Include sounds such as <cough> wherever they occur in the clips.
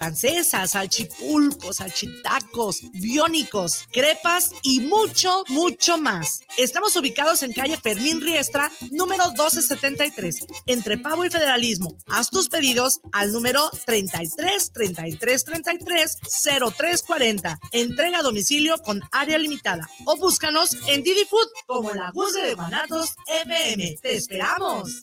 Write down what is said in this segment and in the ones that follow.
francesas, salchipulpos, salchitacos, biónicos, crepas y mucho, mucho más. Estamos ubicados en calle Fermín Riestra, número 1273, entre Pavo y Federalismo. Haz tus pedidos al número 33 33 33 0340. Entrega a domicilio con área limitada o búscanos en Didi Food como la voz de Guanatos FM. ¡Te esperamos!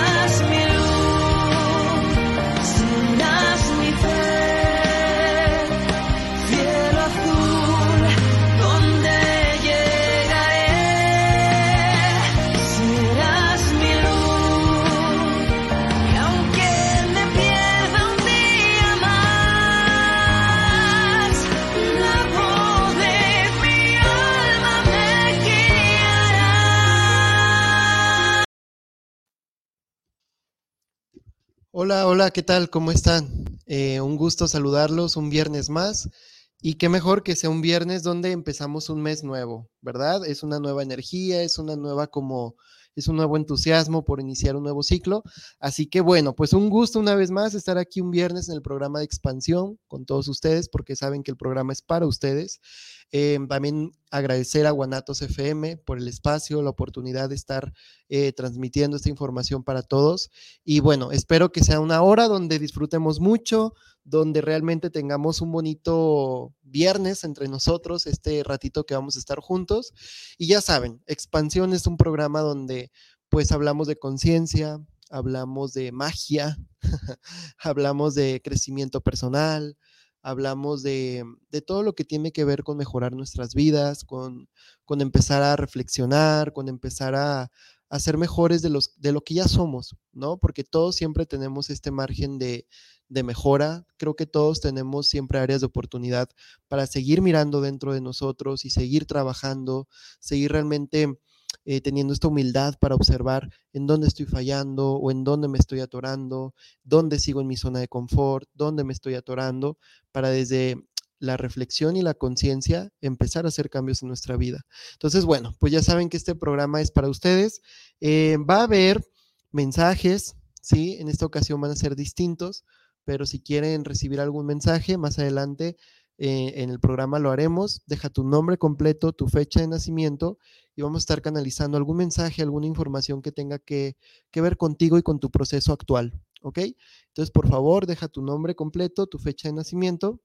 Hola, hola, ¿qué tal? ¿Cómo están? Eh, un gusto saludarlos un viernes más y qué mejor que sea un viernes donde empezamos un mes nuevo, ¿verdad? Es una nueva energía, es una nueva como, es un nuevo entusiasmo por iniciar un nuevo ciclo. Así que bueno, pues un gusto una vez más estar aquí un viernes en el programa de expansión con todos ustedes porque saben que el programa es para ustedes. Eh, también agradecer a Guanatos FM por el espacio, la oportunidad de estar eh, transmitiendo esta información para todos. Y bueno, espero que sea una hora donde disfrutemos mucho, donde realmente tengamos un bonito viernes entre nosotros, este ratito que vamos a estar juntos. Y ya saben, Expansión es un programa donde pues hablamos de conciencia, hablamos de magia, <laughs> hablamos de crecimiento personal, hablamos de, todo lo que tiene que ver con mejorar nuestras vidas, con, con empezar a reflexionar, con empezar a, a, ser mejores de, los, de lo que ya somos, ¿no? Porque todos siempre tenemos este margen de, de mejora. Creo que todos tenemos siempre áreas de oportunidad para seguir mirando dentro de nosotros y seguir trabajando, seguir realmente eh, teniendo esta humildad para observar en dónde estoy fallando o en dónde me estoy atorando, dónde sigo en mi zona de confort, dónde me estoy atorando, para desde la reflexión y la conciencia empezar a hacer cambios en nuestra vida. Entonces, bueno, pues ya saben que este programa es para ustedes. Eh, va a haber mensajes, ¿sí? En esta ocasión van a ser distintos, pero si quieren recibir algún mensaje más adelante, eh, en el programa lo haremos. Deja tu nombre completo, tu fecha de nacimiento y vamos a estar canalizando algún mensaje, alguna información que tenga que, ver contigo y con tu proceso actual. ¿Ok? Entonces, por favor, deja tu nombre completo, tu fecha de nacimiento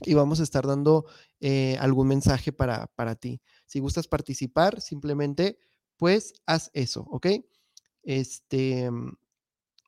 y vamos a estar dando eh, algún mensaje para, para ti. Si gustas participar, simplemente, pues, haz eso, ¿ok? Este,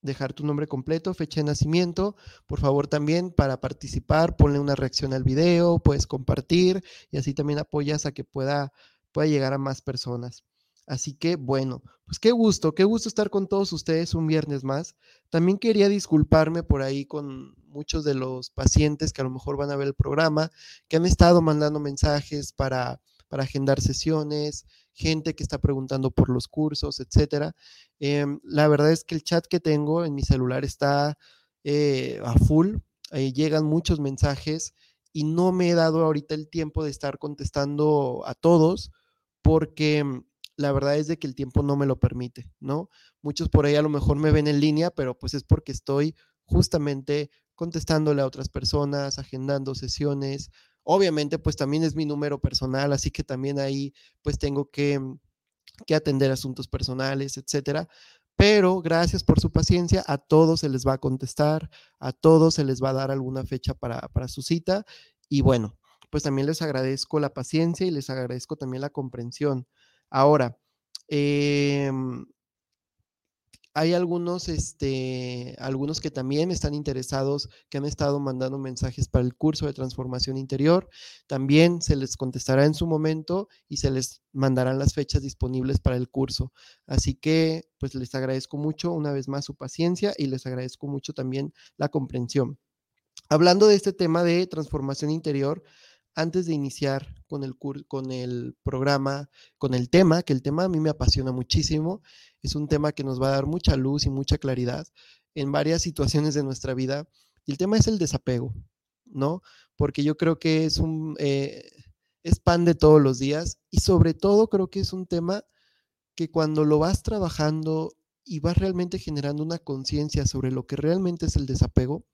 dejar tu nombre completo, fecha de nacimiento. Por favor, también para participar, ponle una reacción al video, puedes compartir y así también apoyas a que pueda, pueda llegar a más personas. Así que bueno, pues qué gusto, qué gusto estar con todos ustedes un viernes más. También quería disculparme por ahí con muchos de los pacientes que a lo mejor van a ver el programa, que han estado mandando mensajes para, agendar sesiones, gente que está preguntando por los cursos, etcétera. Em, la verdad es que el chat que tengo en mi celular está eh, a full, llegan muchos mensajes y no me he dado ahorita el tiempo de estar contestando a todos porque mm, la verdad es de que el tiempo no me lo permite, ¿no? Muchos por ahí a lo mejor me ven en línea, pero pues es porque estoy justamente contestándole a otras personas, agendando sesiones, Obviamente, pues también es mi número personal, así que también ahí pues tengo que, mm, que atender asuntos personales, etcétera. Pero gracias por su paciencia, a todos se les va a contestar, a todos se les va a dar alguna fecha para, para su cita. Y bueno, pues también les agradezco la paciencia y les agradezco también la comprensión. Ahora, eh, hay algunos, este, algunos que también están interesados, que han estado mandando mensajes para el curso de transformación interior. También se les contestará en su momento y se les mandarán las fechas disponibles para el curso. Así que, pues les agradezco mucho una vez más su paciencia y les agradezco mucho también la comprensión. Hablando de este tema de transformación interior, antes de iniciar con el, con el programa, con el tema, que el tema a mí me apasiona muchísimo, es un tema que nos va a dar mucha luz y mucha claridad en varias situaciones de nuestra vida, y el tema es el desapego, ¿no? Porque yo creo que es un, eh, es pan de todos los días, y sobre todo creo que es un tema que cuando lo vas trabajando y vas realmente generando una conciencia sobre lo que realmente es el desapego,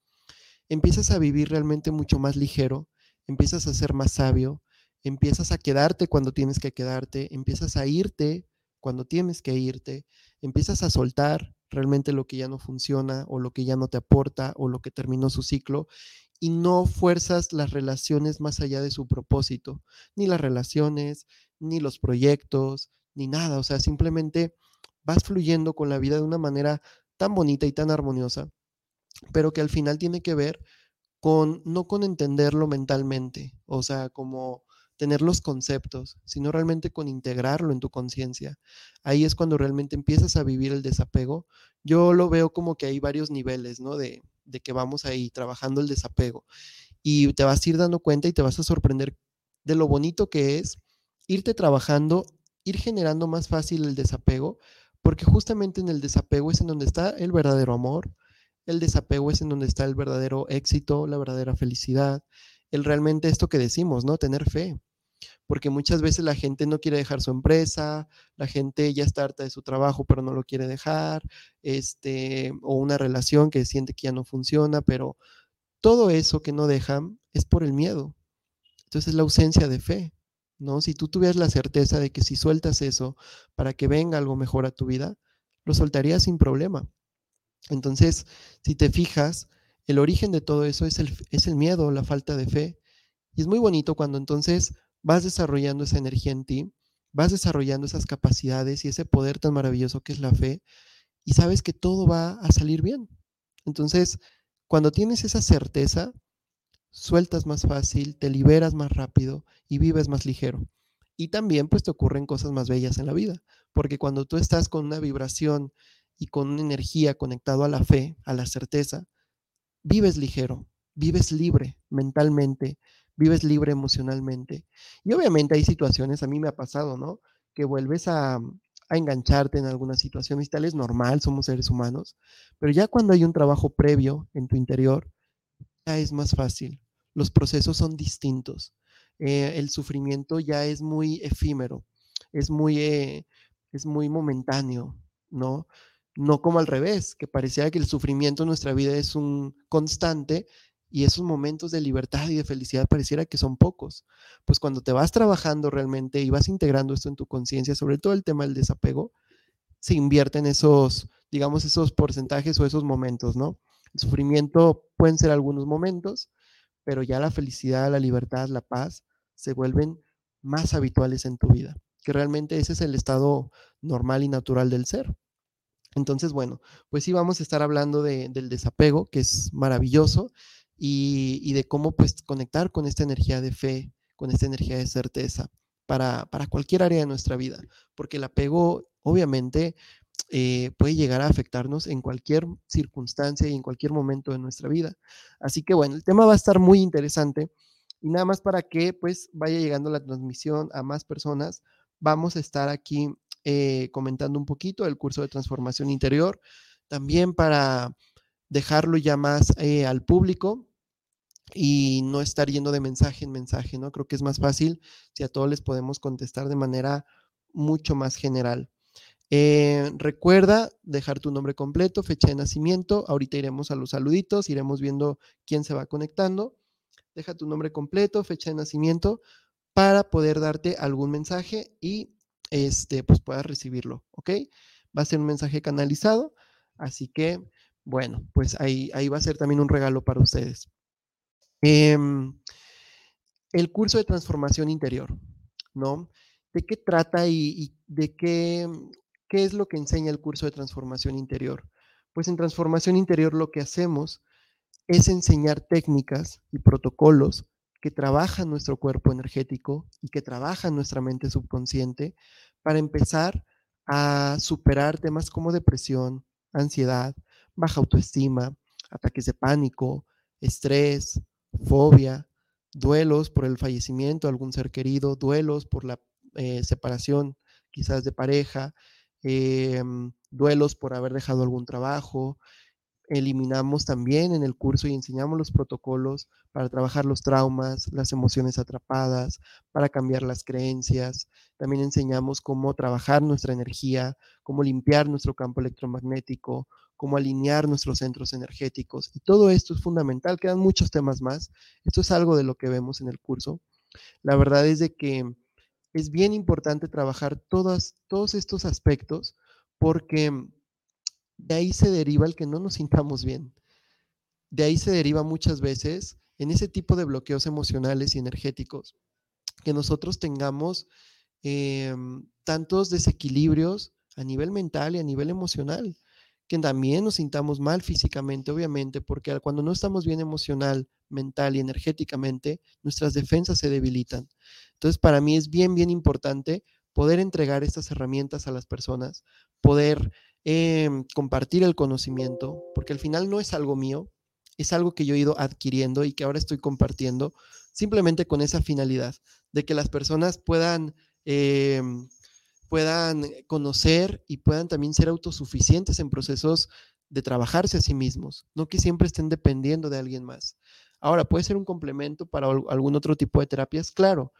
empiezas a vivir realmente mucho más ligero, empiezas a ser más sabio, empiezas a quedarte cuando tienes que quedarte, empiezas a irte cuando tienes que irte, empiezas a soltar realmente lo que ya no funciona o lo que ya no te aporta o lo que terminó su ciclo y no fuerzas las relaciones más allá de su propósito, ni las relaciones, ni los proyectos, ni nada, o sea, simplemente vas fluyendo con la vida de una manera tan bonita y tan armoniosa, pero que al final tiene que ver no con entenderlo mentalmente, o sea, como tener los conceptos, sino realmente con integrarlo en tu conciencia. Ahí es cuando realmente empiezas a vivir el desapego. Yo lo veo como que hay varios niveles, ¿no? De, de que vamos ahí trabajando el desapego. Y te vas a ir dando cuenta y te vas a sorprender de lo bonito que es irte trabajando, ir generando más fácil el desapego, porque justamente en el desapego es en donde está el verdadero amor, el desapego es en donde está el verdadero éxito, la verdadera felicidad, el realmente esto que decimos, ¿no? Tener fe. Porque muchas veces la gente no quiere dejar su empresa, la gente ya está harta de su trabajo, pero no lo quiere dejar, este, o una relación que siente que ya no funciona, pero todo eso que no dejan es por el miedo. Entonces es la ausencia de fe, ¿no? Si tú tuvieras la certeza de que si sueltas eso para que venga algo mejor a tu vida, lo soltarías sin problema. Entonces, si te fijas, el origen de todo eso es el, es el miedo, la falta de fe. Y es muy bonito cuando entonces vas desarrollando esa energía en ti, vas desarrollando esas capacidades y ese poder tan maravilloso que es la fe y sabes que todo va a salir bien. Entonces, cuando tienes esa certeza, sueltas más fácil, te liberas más rápido y vives más ligero. Y también pues te ocurren cosas más bellas en la vida, porque cuando tú estás con una vibración y con una energía conectado a la fe, a la certeza, vives ligero, vives libre mentalmente, vives libre emocionalmente. Y obviamente hay situaciones, a mí me ha pasado, ¿no? Que vuelves a, a engancharte en alguna situación y tal, es normal, somos seres humanos, pero ya cuando hay un trabajo previo en tu interior, ya es más fácil, los procesos son distintos, eh, el sufrimiento ya es muy efímero, es muy, eh, es muy momentáneo, ¿no? No como al revés, que parecía que el sufrimiento en nuestra vida es un constante y esos momentos de libertad y de felicidad pareciera que son pocos. Pues cuando te vas trabajando realmente y vas integrando esto en tu conciencia, sobre todo el tema del desapego, se invierten esos, digamos, esos porcentajes o esos momentos, ¿no? El sufrimiento pueden ser algunos momentos, pero ya la felicidad, la libertad, la paz se vuelven más habituales en tu vida, que realmente ese es el estado normal y natural del ser. Entonces, bueno, pues sí vamos a estar hablando del desapego, que es maravilloso, y, de cómo pues conectar con esta energía de fe, con esta energía de certeza para, cualquier área de nuestra vida, porque el apego obviamente eh, puede llegar a afectarnos en cualquier circunstancia y en cualquier momento de nuestra vida. Así que bueno, el tema va a estar muy interesante y nada más para que pues vaya llegando la transmisión a más personas, vamos a estar aquí eh, comentando un poquito el curso de transformación interior, también para dejarlo ya más eh, al público y no estar yendo de mensaje en mensaje, ¿no? Creo que es más fácil si a todos les podemos contestar de manera mucho más general. Eh, recuerda dejar tu nombre completo, fecha de nacimiento. Ahorita iremos a los saluditos, iremos viendo quién se va conectando. Deja tu nombre completo, fecha de nacimiento para poder darte algún mensaje y este, pues puedas recibirlo, ¿ok? Va a ser un mensaje canalizado, así que, bueno, pues ahí, ahí va a ser también un regalo para ustedes. Em, el curso de transformación interior, ¿no? ¿De qué trata y, de qué, qué es lo que enseña el curso de transformación interior? Pues en transformación interior lo que hacemos es enseñar técnicas y protocolos que trabaja nuestro cuerpo energético y que trabaja nuestra mente subconsciente para empezar a superar temas como depresión, ansiedad, baja autoestima, ataques de pánico, estrés, fobia, duelos por el fallecimiento de algún ser querido, duelos por la eh, separación quizás de pareja, em, duelos por haber dejado algún trabajo, eliminamos también en el curso y enseñamos los protocolos para trabajar los traumas, las emociones atrapadas, para cambiar las creencias. También enseñamos cómo trabajar nuestra energía, cómo limpiar nuestro campo electromagnético, cómo alinear nuestros centros energéticos. Y todo esto es fundamental. Quedan muchos temas más. Esto es algo de lo que vemos en el curso. La verdad es de que es bien importante trabajar todos estos aspectos porque de ahí se deriva el que no nos sintamos bien. De ahí se deriva muchas veces en ese tipo de bloqueos emocionales y energéticos, que nosotros tengamos em, tantos desequilibrios a nivel mental y a nivel emocional, que también nos sintamos mal físicamente, obviamente, porque cuando no estamos bien emocional, mental y energéticamente, nuestras defensas se debilitan. Entonces, para mí es bien, bien importante poder entregar estas herramientas a las personas, poder Em, compartir el conocimiento, porque al final no es algo mío, es algo que yo he ido adquiriendo y que ahora estoy compartiendo simplemente con esa finalidad de que las personas puedan, em, puedan conocer y puedan también ser autosuficientes en procesos de trabajarse a sí mismos, no que siempre estén dependiendo de alguien más. Ahora, puede ser un complemento para algún otro tipo de terapias, claro,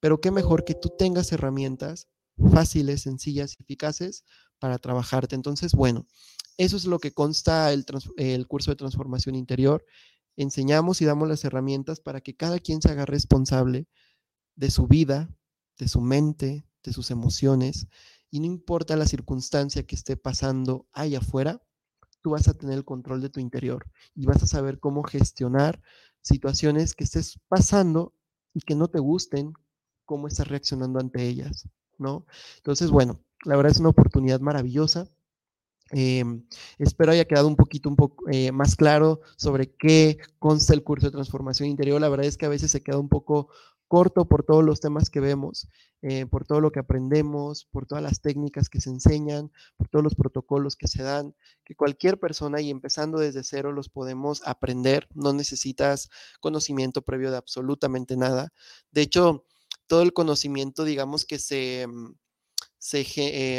pero qué mejor que tú tengas herramientas fáciles, sencillas, eficaces para trabajarte. Entonces, bueno, eso es lo que consta el, el, curso de transformación interior. Enseñamos y damos las herramientas para que cada quien se haga responsable de su vida, de su mente, de sus emociones, y no importa la circunstancia que esté pasando allá afuera, tú vas a tener el control de tu interior y vas a saber cómo gestionar situaciones que estés pasando y que no te gusten, cómo estás reaccionando ante ellas, ¿no? Entonces, bueno, la verdad es una oportunidad maravillosa. Em, espero haya quedado un poquito un poco eh, más claro sobre qué consta el curso de transformación interior. La verdad es que a veces se queda un poco corto por todos los temas que vemos, eh, por todo lo que aprendemos, por todas las técnicas que se enseñan, por todos los protocolos que se dan, que cualquier persona y empezando desde cero los podemos aprender. No necesitas conocimiento previo de absolutamente nada. De hecho, todo el conocimiento, digamos que se mm, se,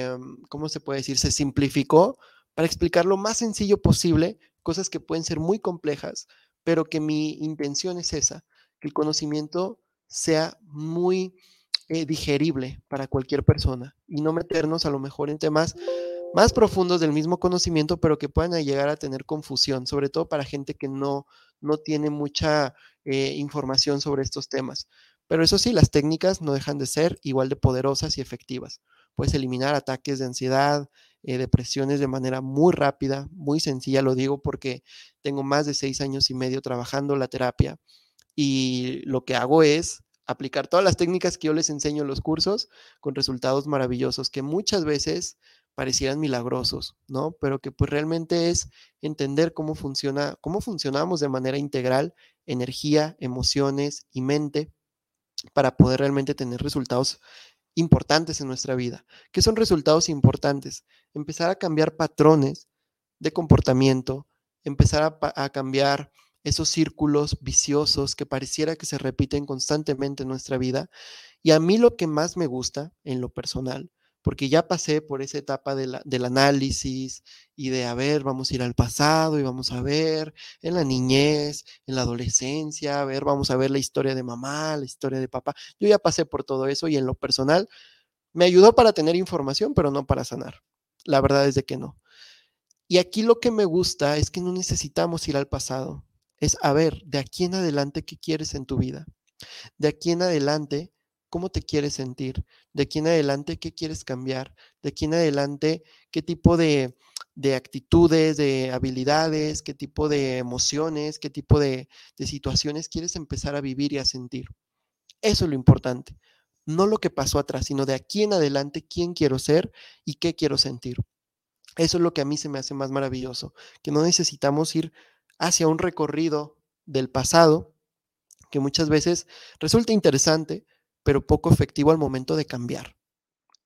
em, ¿cómo se puede decir? Se simplificó para explicar lo más sencillo posible, cosas que pueden ser muy complejas, pero que mi intención es esa, que el conocimiento sea muy eh, digerible para cualquier persona y no meternos a lo mejor en temas más profundos del mismo conocimiento, pero que puedan llegar a tener confusión, sobre todo para gente que no, no tiene mucha eh, información sobre estos temas. Pero eso sí, las técnicas no dejan de ser igual de poderosas y efectivas. Puedes eliminar ataques de ansiedad, eh, depresiones de manera muy rápida, muy sencilla, lo digo porque tengo más de seis años y medio trabajando la terapia y lo que hago es aplicar todas las técnicas que yo les enseño en los cursos con resultados maravillosos que muchas veces parecieran milagrosos, ¿no? Pero que pues realmente es entender cómo funciona, cómo funcionamos de manera integral, energía, emociones y mente para poder realmente tener resultados importantes en nuestra vida. ¿Qué son resultados importantes? Empezar a cambiar patrones de comportamiento, empezar a, cambiar esos círculos viciosos que pareciera que se repiten constantemente en nuestra vida. Y a mí lo que más me gusta en lo personal porque ya pasé por esa etapa del análisis y de, a ver, vamos a ir al pasado y vamos a ver en la niñez, en la adolescencia, a ver, vamos a ver la historia de mamá, la historia de papá. Yo ya pasé por todo eso y en lo personal me ayudó para tener información, pero no para sanar. La verdad es de que no. Y aquí lo que me gusta es que no necesitamos ir al pasado. Es, a ver, de aquí en adelante, ¿qué quieres en tu vida? De aquí en adelante, cómo te quieres sentir, de aquí en adelante qué quieres cambiar, de aquí en adelante qué tipo de, actitudes, de habilidades, qué tipo de emociones, qué tipo de, de situaciones quieres empezar a vivir y a sentir. Eso es lo importante. No lo que pasó atrás, sino de aquí en adelante quién quiero ser y qué quiero sentir. Eso es lo que a mí se me hace más maravilloso, que no necesitamos ir hacia un recorrido del pasado, que muchas veces resulta interesante, pero poco efectivo al momento de cambiar.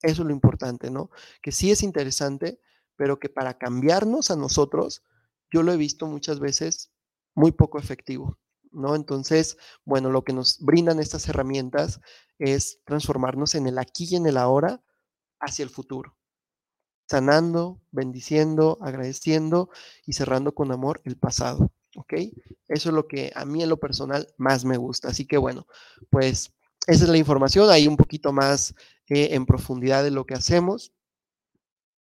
Eso es lo importante, ¿no? Que sí es interesante, pero que para cambiarnos a nosotros, yo lo he visto muchas veces muy poco efectivo, ¿no? Entonces, bueno, lo que nos brindan estas herramientas es transformarnos en el aquí y en el ahora hacia el futuro, sanando, bendiciendo, agradeciendo y cerrando con amor el pasado, ¿ok? Eso es lo que a mí en lo personal más me gusta. Así que bueno, pues esa es la información, ahí un poquito más eh, en profundidad de lo que hacemos.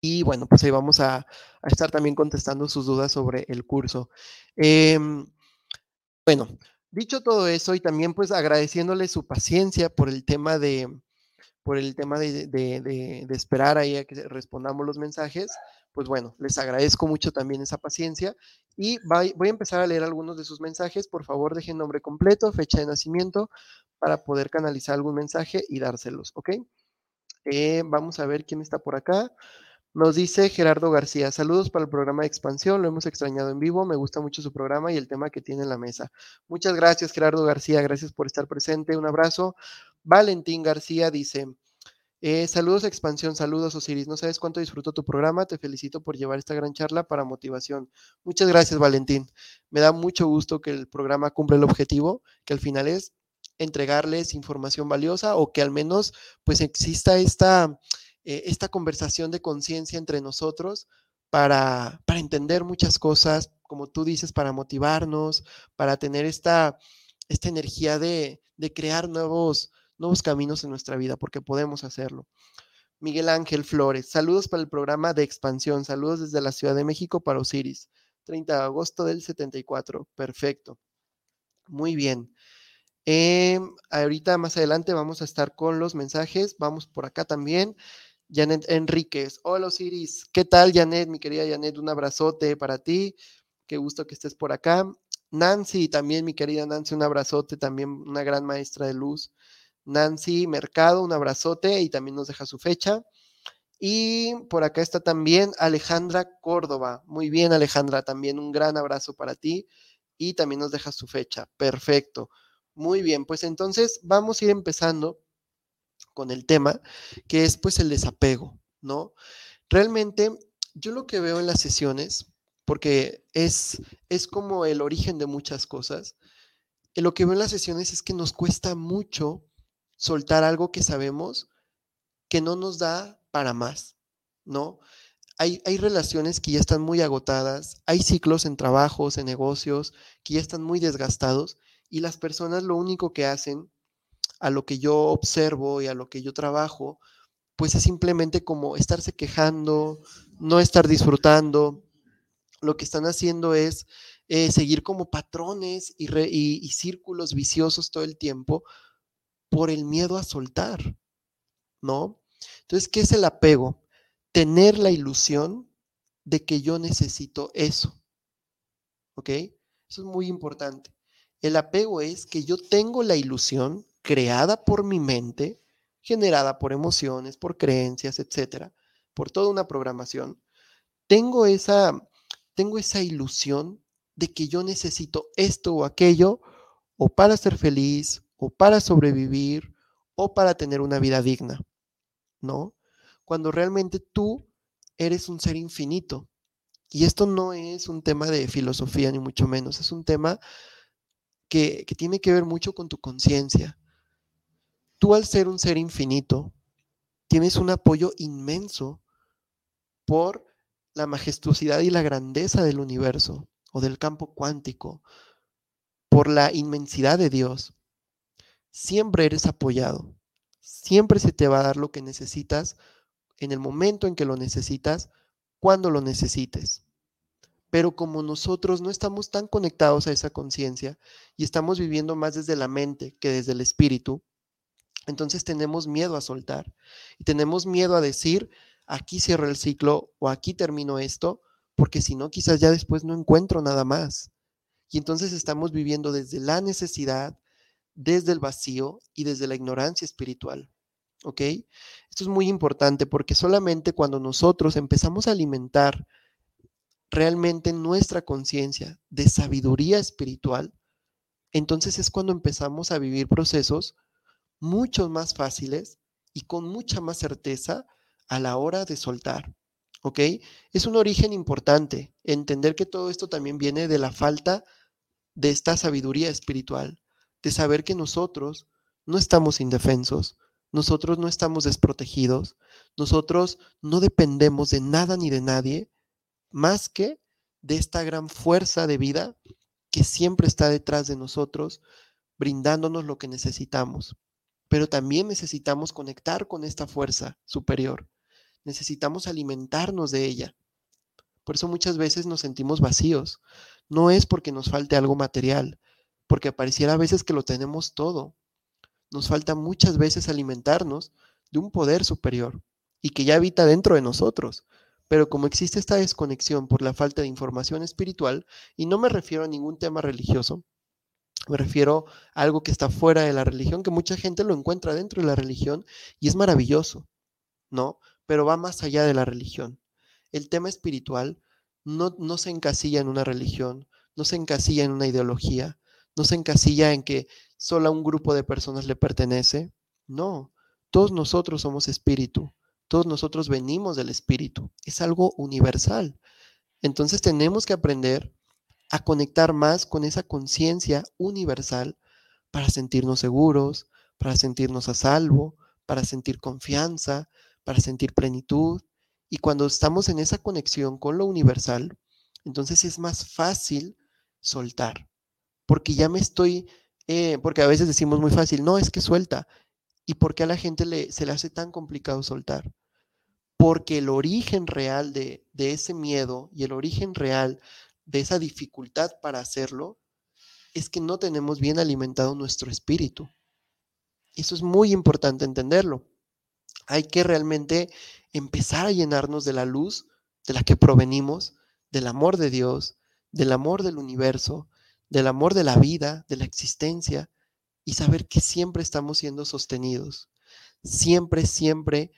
Y bueno, pues ahí vamos a, estar también contestando sus dudas sobre el curso. Em, bueno, dicho todo eso y también pues agradeciéndole su paciencia por el tema de, por el tema de, esperar ahí a que respondamos los mensajes, pues bueno, les agradezco mucho también esa paciencia y voy, a empezar a leer algunos de sus mensajes. Por favor, dejen nombre completo, fecha de nacimiento para poder canalizar algún mensaje y dárselos, ¿ok? Eh, vamos a ver quién está por acá. Nos dice Gerardo García, saludos para el programa de expansión, lo hemos extrañado en vivo, me gusta mucho su programa y el tema que tiene en la mesa. Muchas gracias Gerardo García, gracias por estar presente, un abrazo. Valentín García dice, eh, saludos expansión, saludos Osiris, no sabes cuánto disfruto tu programa, te felicito por llevar esta gran charla para motivación. Muchas gracias Valentín, me da mucho gusto que el programa cumpla el objetivo, que al final es entregarles información valiosa o que al menos pues exista esta eh, esta conversación de conciencia entre nosotros para, para entender muchas cosas, como tú dices, para motivarnos, para tener esta, esta energía de, de crear nuevos, nuevos caminos en nuestra vida, porque podemos hacerlo. Miguel Ángel Flores, saludos para el programa de expansión, saludos desde la Ciudad de México para Osiris, 30 de agosto del 74, perfecto. Muy bien. Em, ahorita más adelante vamos a estar con los mensajes, vamos por acá también. Janet Enríquez. Hola Osiris, ¿qué tal Janet? Mi querida Janet, un abrazote para ti. Qué gusto que estés por acá. Nancy, también mi querida Nancy, un abrazote, también una gran maestra de luz. Nancy Mercado, un abrazote y también nos deja su fecha. Y por acá está también Alejandra Córdoba. Muy bien, Alejandra, también un gran abrazo para ti y también nos deja su fecha. Perfecto. Muy bien, pues entonces vamos a ir empezando con el tema, que es pues el desapego, ¿no? Realmente yo lo que veo en las sesiones, porque es, es como el origen de muchas cosas, eh, lo que veo en las sesiones es que nos cuesta mucho soltar algo que sabemos que no nos da para más, ¿no? Hay, hay, relaciones que ya están muy agotadas, hay ciclos en trabajos, en negocios, que ya están muy desgastados y las personas lo único que hacen a lo que yo observo y a lo que yo trabajo, pues es simplemente como estarse quejando, no estar disfrutando. Lo que están haciendo es eh, seguir como patrones y, y círculos viciosos todo el tiempo por el miedo a soltar, ¿no? Entonces, ¿qué es el apego? Tener la ilusión de que yo necesito eso. ¿Ok? Eso es muy importante. El apego es que yo tengo la ilusión creada por mi mente, generada por emociones, por creencias, etcétera, por toda una programación, tengo esa, tengo esa ilusión de que yo necesito esto o aquello, o para ser feliz, o para sobrevivir, o para tener una vida digna, ¿no? Cuando realmente tú eres un ser infinito. Y esto no es un tema de filosofía, ni mucho menos, es un tema que, que tiene que ver mucho con tu conciencia, Tú al ser un ser infinito, tienes un apoyo inmenso por la majestuosidad y la grandeza del universo o del campo cuántico, por la inmensidad de Dios. Siempre eres apoyado, siempre se te va a dar lo que necesitas en el momento en que lo necesitas, cuando lo necesites. Pero como nosotros no estamos tan conectados a esa conciencia y estamos viviendo más desde la mente que desde el espíritu, entonces tenemos miedo a soltar y tenemos miedo a decir, aquí cierro el ciclo o aquí termino esto, porque si no, quizás ya después no encuentro nada más. Y entonces estamos viviendo desde la necesidad, desde el vacío y desde la ignorancia espiritual. ¿Ok? Esto es muy importante porque solamente cuando nosotros empezamos a alimentar realmente nuestra conciencia de sabiduría espiritual, entonces es cuando empezamos a vivir procesos mucho más fáciles y con mucha más certeza a la hora de soltar. ¿Ok? Es un origen importante entender que todo esto también viene de la falta de esta sabiduría espiritual, de saber que nosotros no estamos indefensos, nosotros no estamos desprotegidos, nosotros no dependemos de nada ni de nadie más que de esta gran fuerza de vida que siempre está detrás de nosotros, brindándonos lo que necesitamos. Pero también necesitamos conectar con esta fuerza superior. Necesitamos alimentarnos de ella. Por eso muchas veces nos sentimos vacíos. No es porque nos falte algo material, porque pareciera a veces que lo tenemos todo. Nos falta muchas veces alimentarnos de un poder superior y que ya habita dentro de nosotros. Pero como existe esta desconexión por la falta de información espiritual, y no me refiero a ningún tema religioso, me refiero a algo que está fuera de la religión, que mucha gente lo encuentra dentro de la religión y es maravilloso, ¿no? Pero va más allá de la religión. El tema espiritual no, no se encasilla en una religión, no se encasilla en una ideología, no se encasilla en que solo a un grupo de personas le pertenece. No, todos nosotros somos espíritu, todos nosotros venimos del espíritu, es algo universal. Entonces tenemos que aprender a conectar más con esa conciencia universal para sentirnos seguros, para sentirnos a salvo, para sentir confianza, para sentir plenitud. Y cuando estamos en esa conexión con lo universal, entonces es más fácil soltar, porque ya me estoy, eh, porque a veces decimos muy fácil, no, es que suelta. ¿Y por qué a la gente le, se le hace tan complicado soltar? Porque el origen real de, de ese miedo y el origen real de esa dificultad para hacerlo es que no tenemos bien alimentado nuestro espíritu. Eso es muy importante entenderlo. Hay que realmente empezar a llenarnos de la luz de la que provenimos, del amor de Dios, del amor del universo, del amor de la vida, de la existencia, y saber que siempre estamos siendo sostenidos. Siempre, siempre,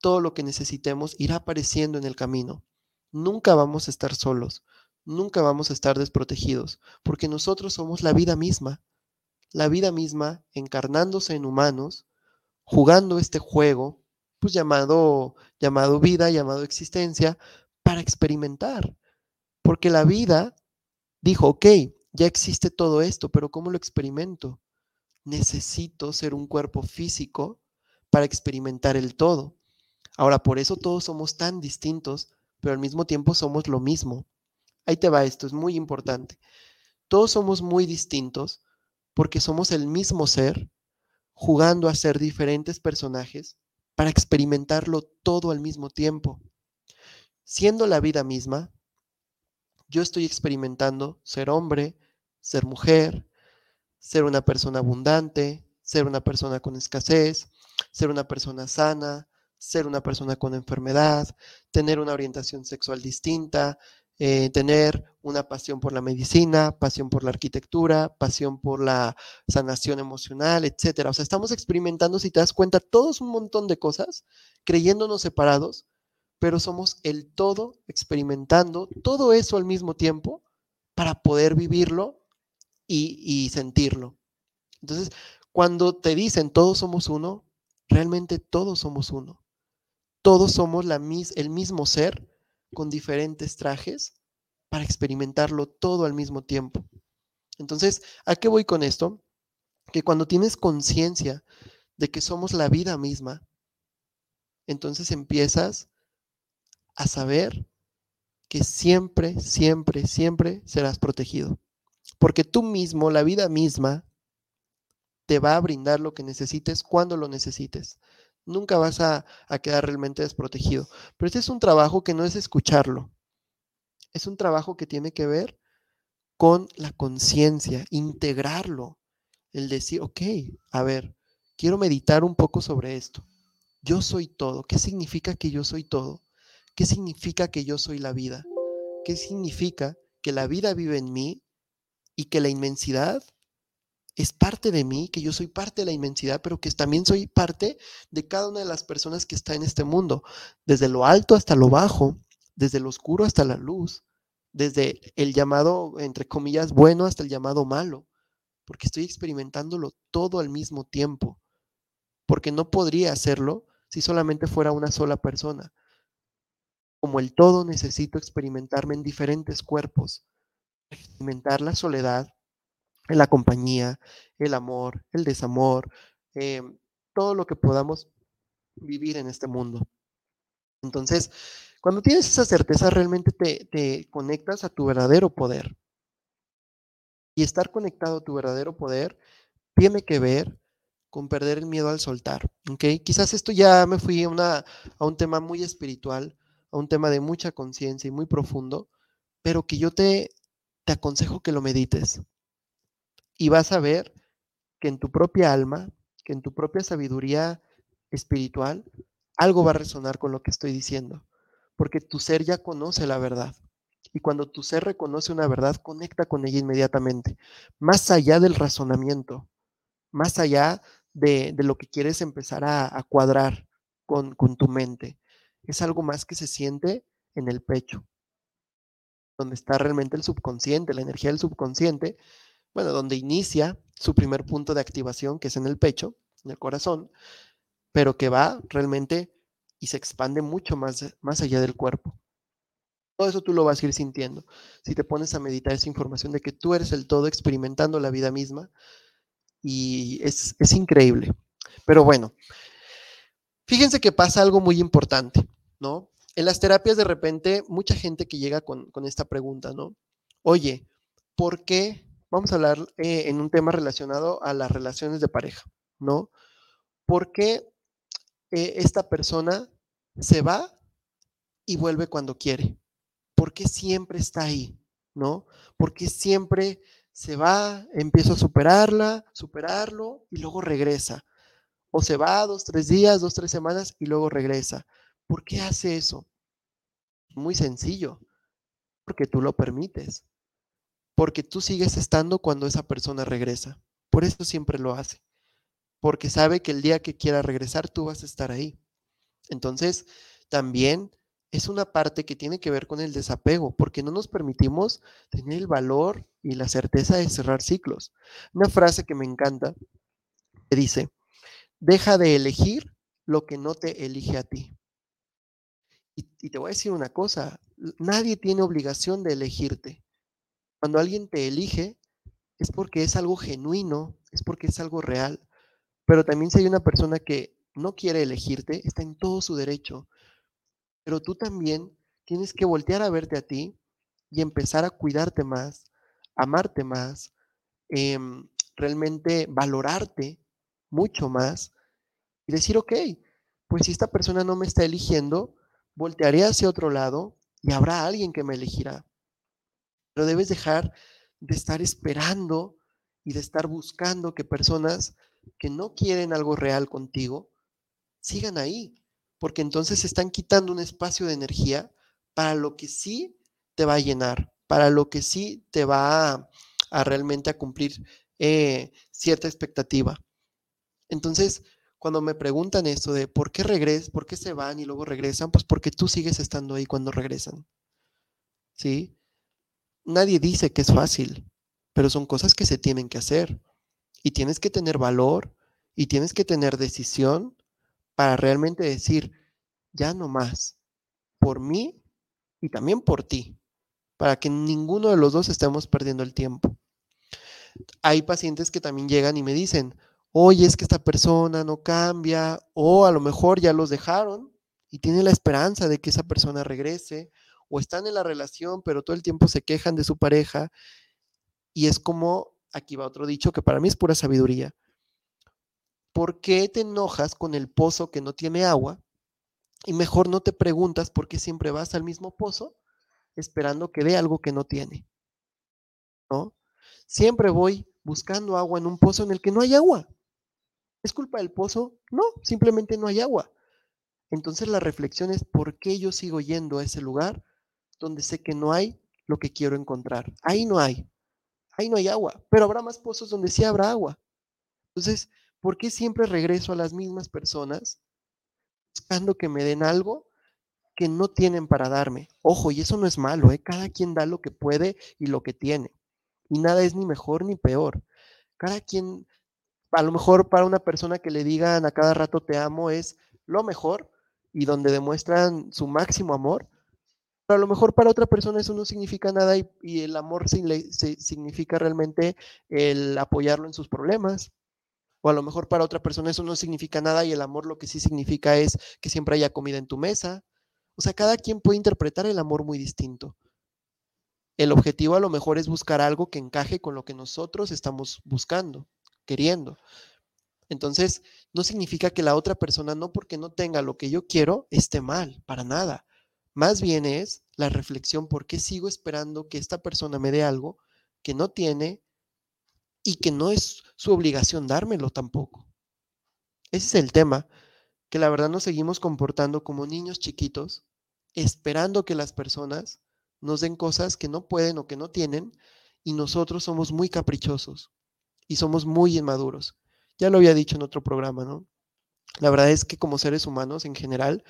todo lo que necesitemos irá apareciendo en el camino. Nunca vamos a estar solos, nunca vamos a estar desprotegidos, porque nosotros somos la vida misma, la vida misma encarnándose en humanos, jugando este juego, pues llamado, llamado vida, llamado existencia, para experimentar. Porque la vida dijo, ok, ya existe todo esto, pero ¿cómo lo experimento? Necesito ser un cuerpo físico para experimentar el todo. Ahora, por eso todos somos tan distintos, pero al mismo tiempo somos lo mismo. Ahí te va esto, es muy importante. Todos somos muy distintos porque somos el mismo ser jugando a ser diferentes personajes para experimentarlo todo al mismo tiempo. Siendo la vida misma, yo estoy experimentando ser hombre, ser mujer, ser una persona abundante, ser una persona con escasez, ser una persona sana, ser una persona con enfermedad, tener una orientación sexual distinta, eh, tener una pasión por la medicina, pasión por la arquitectura, pasión por la sanación emocional, etcétera. O sea, estamos experimentando, si te das cuenta, todos un montón de cosas, creyéndonos separados, pero somos el todo experimentando todo eso al mismo tiempo para poder vivirlo y, sentirlo. Entonces, cuando te dicen todos somos uno, realmente todos somos uno. Todos somos la, el mismo ser con diferentes trajes para experimentarlo todo al mismo tiempo. Entonces, ¿a qué voy con esto? Que cuando tienes conciencia de que somos la vida misma, entonces empiezas a saber que siempre, siempre, siempre serás protegido. Porque tú mismo, la vida misma, te va a brindar lo que necesites cuando lo necesites nunca vas a, quedar realmente desprotegido. Pero este es un trabajo que no es escucharlo, es un trabajo que tiene que ver con la conciencia, integrarlo, el decir, ok, a ver, quiero meditar un poco sobre esto. Yo soy todo. ¿Qué significa que yo soy todo? ¿Qué significa que yo soy la vida? ¿Qué significa que la vida vive en mí y que la inmensidad es parte de mí, que yo soy parte de la inmensidad, pero que también soy parte de cada una de las personas que está en este mundo, desde lo alto hasta lo bajo, desde lo oscuro hasta la luz, desde el llamado, entre comillas, bueno hasta el llamado malo, porque estoy experimentándolo todo al mismo tiempo, porque no podría hacerlo si solamente fuera una sola persona. Como el todo necesito experimentarme en diferentes cuerpos, experimentar la soledad, la compañía, el amor, el desamor, em, todo lo que podamos vivir en este mundo. Entonces, cuando tienes esa certeza, realmente te, te conectas a tu verdadero poder. Y estar conectado a tu verdadero poder tiene que ver con perder el miedo al soltar. ¿ok? Quizás esto ya me fui a, una, a un tema muy espiritual, a un tema de mucha conciencia y muy profundo, pero que yo te, te aconsejo que lo medites. Y vas a ver que en tu propia alma, que en tu propia sabiduría espiritual, algo va a resonar con lo que estoy diciendo, porque tu ser ya conoce la verdad. Y cuando tu ser reconoce una verdad, conecta con ella inmediatamente, más allá del razonamiento, más allá de, lo que quieres empezar a, cuadrar con, con tu mente. Es algo más que se siente en el pecho, donde está realmente el subconsciente, la energía del subconsciente, bueno, donde inicia su primer punto de activación, que es en el pecho, en el corazón, pero que va realmente y se expande mucho más, más allá del cuerpo. Todo eso tú lo vas a ir sintiendo. Si te pones a meditar esa información de que tú eres el todo experimentando la vida misma, y es, increíble. Pero bueno, fíjense que pasa algo muy importante, ¿no? En las terapias de repente, mucha gente que llega con, esta pregunta, ¿no? Oye, ¿por qué? Vamos a hablar eh, en un tema relacionado a las relaciones de pareja, ¿no? ¿Por qué eh, esta persona se va y vuelve cuando quiere? ¿Por qué siempre está ahí? ¿No? ¿Por qué siempre se va, empiezo a superarla, superarlo y luego regresa. O se va dos, tres días, dos, tres semanas y luego regresa. ¿Por qué hace eso? Muy sencillo, porque tú lo permites, porque tú sigues estando cuando esa persona regresa. Por eso siempre lo hace, porque sabe que el día que quiera regresar tú vas a estar ahí. Entonces, también es una parte que tiene que ver con el desapego, porque no nos permitimos tener el valor y la certeza de cerrar ciclos. Una frase que me encanta que dice, deja de elegir lo que no te elige a ti. Y, te voy a decir una cosa, nadie tiene obligación de elegirte. Cuando alguien te elige es porque es algo genuino, es porque es algo real. Pero también si hay una persona que no quiere elegirte, está en todo su derecho pero tú también tienes que voltear a verte a ti y empezar a cuidarte más, amarte más, em, realmente valorarte mucho más y decir, ok, pues si esta persona no me está eligiendo, voltearé hacia otro lado y habrá alguien que me elegirá. Pero debes dejar de estar esperando y de estar buscando que personas que no quieren algo real contigo sigan ahí porque entonces están quitando un espacio de energía para lo que sí te va a llenar, para lo que sí te va a, realmente a cumplir eh, cierta expectativa. Entonces, cuando me preguntan esto de por qué regresan, por qué se van y luego regresan, pues porque tú sigues estando ahí cuando regresan. ¿Sí? Nadie dice que es fácil, pero son cosas que se tienen que hacer. Y tienes que tener valor y tienes que tener decisión para realmente decir, ya no más, por mí y también por ti, para que ninguno de los dos estemos perdiendo el tiempo. Hay pacientes que también llegan y me dicen, oye, es que esta persona no cambia, o a lo mejor ya los dejaron y tienen la esperanza de que esa persona regrese, o están en la relación, pero todo el tiempo se quejan de su pareja, y es como, aquí va otro dicho que para mí es pura sabiduría, ¿por qué te enojas con el pozo que no tiene agua? Y mejor no te preguntas por qué siempre vas al mismo pozo esperando que dé algo que no tiene. ¿No? Siempre voy buscando agua en un pozo en el que no hay agua. ¿Es culpa del pozo? No, simplemente no hay agua. Entonces la reflexión es por qué yo sigo yendo a ese lugar donde sé que no hay lo que quiero encontrar. Ahí no hay. Ahí no hay agua, pero habrá más pozos donde sí habrá agua. Entonces, ¿Por qué siempre regreso a las mismas personas buscando que me den algo que no tienen para darme? Ojo, y eso no es malo, ¿eh? cada quien da lo que puede y lo que tiene. Y nada es ni mejor ni peor. Cada quien, a lo mejor para una persona que le digan a cada rato te amo es lo mejor y donde demuestran su máximo amor. a lo mejor para otra persona eso no significa nada y, el amor significa realmente el apoyarlo en sus problemas. O a lo mejor para otra persona eso no significa nada y el amor lo que sí significa es que siempre haya comida en tu mesa. O sea, cada quien puede interpretar el amor muy distinto. El objetivo a lo mejor es buscar algo que encaje con lo que nosotros estamos buscando, queriendo. Entonces, no significa que la otra persona, no porque no tenga lo que yo quiero, esté mal, para nada. Más bien es la reflexión, ¿por qué sigo esperando que esta persona me dé algo que no tiene y que no es su obligación dármelo tampoco? Ese es el tema, que la verdad nos seguimos comportando como niños chiquitos, esperando que las personas nos den cosas que no pueden o que no tienen, y nosotros somos muy caprichosos y somos muy inmaduros. Ya lo había dicho en otro programa, ¿no? La verdad es que como seres humanos en general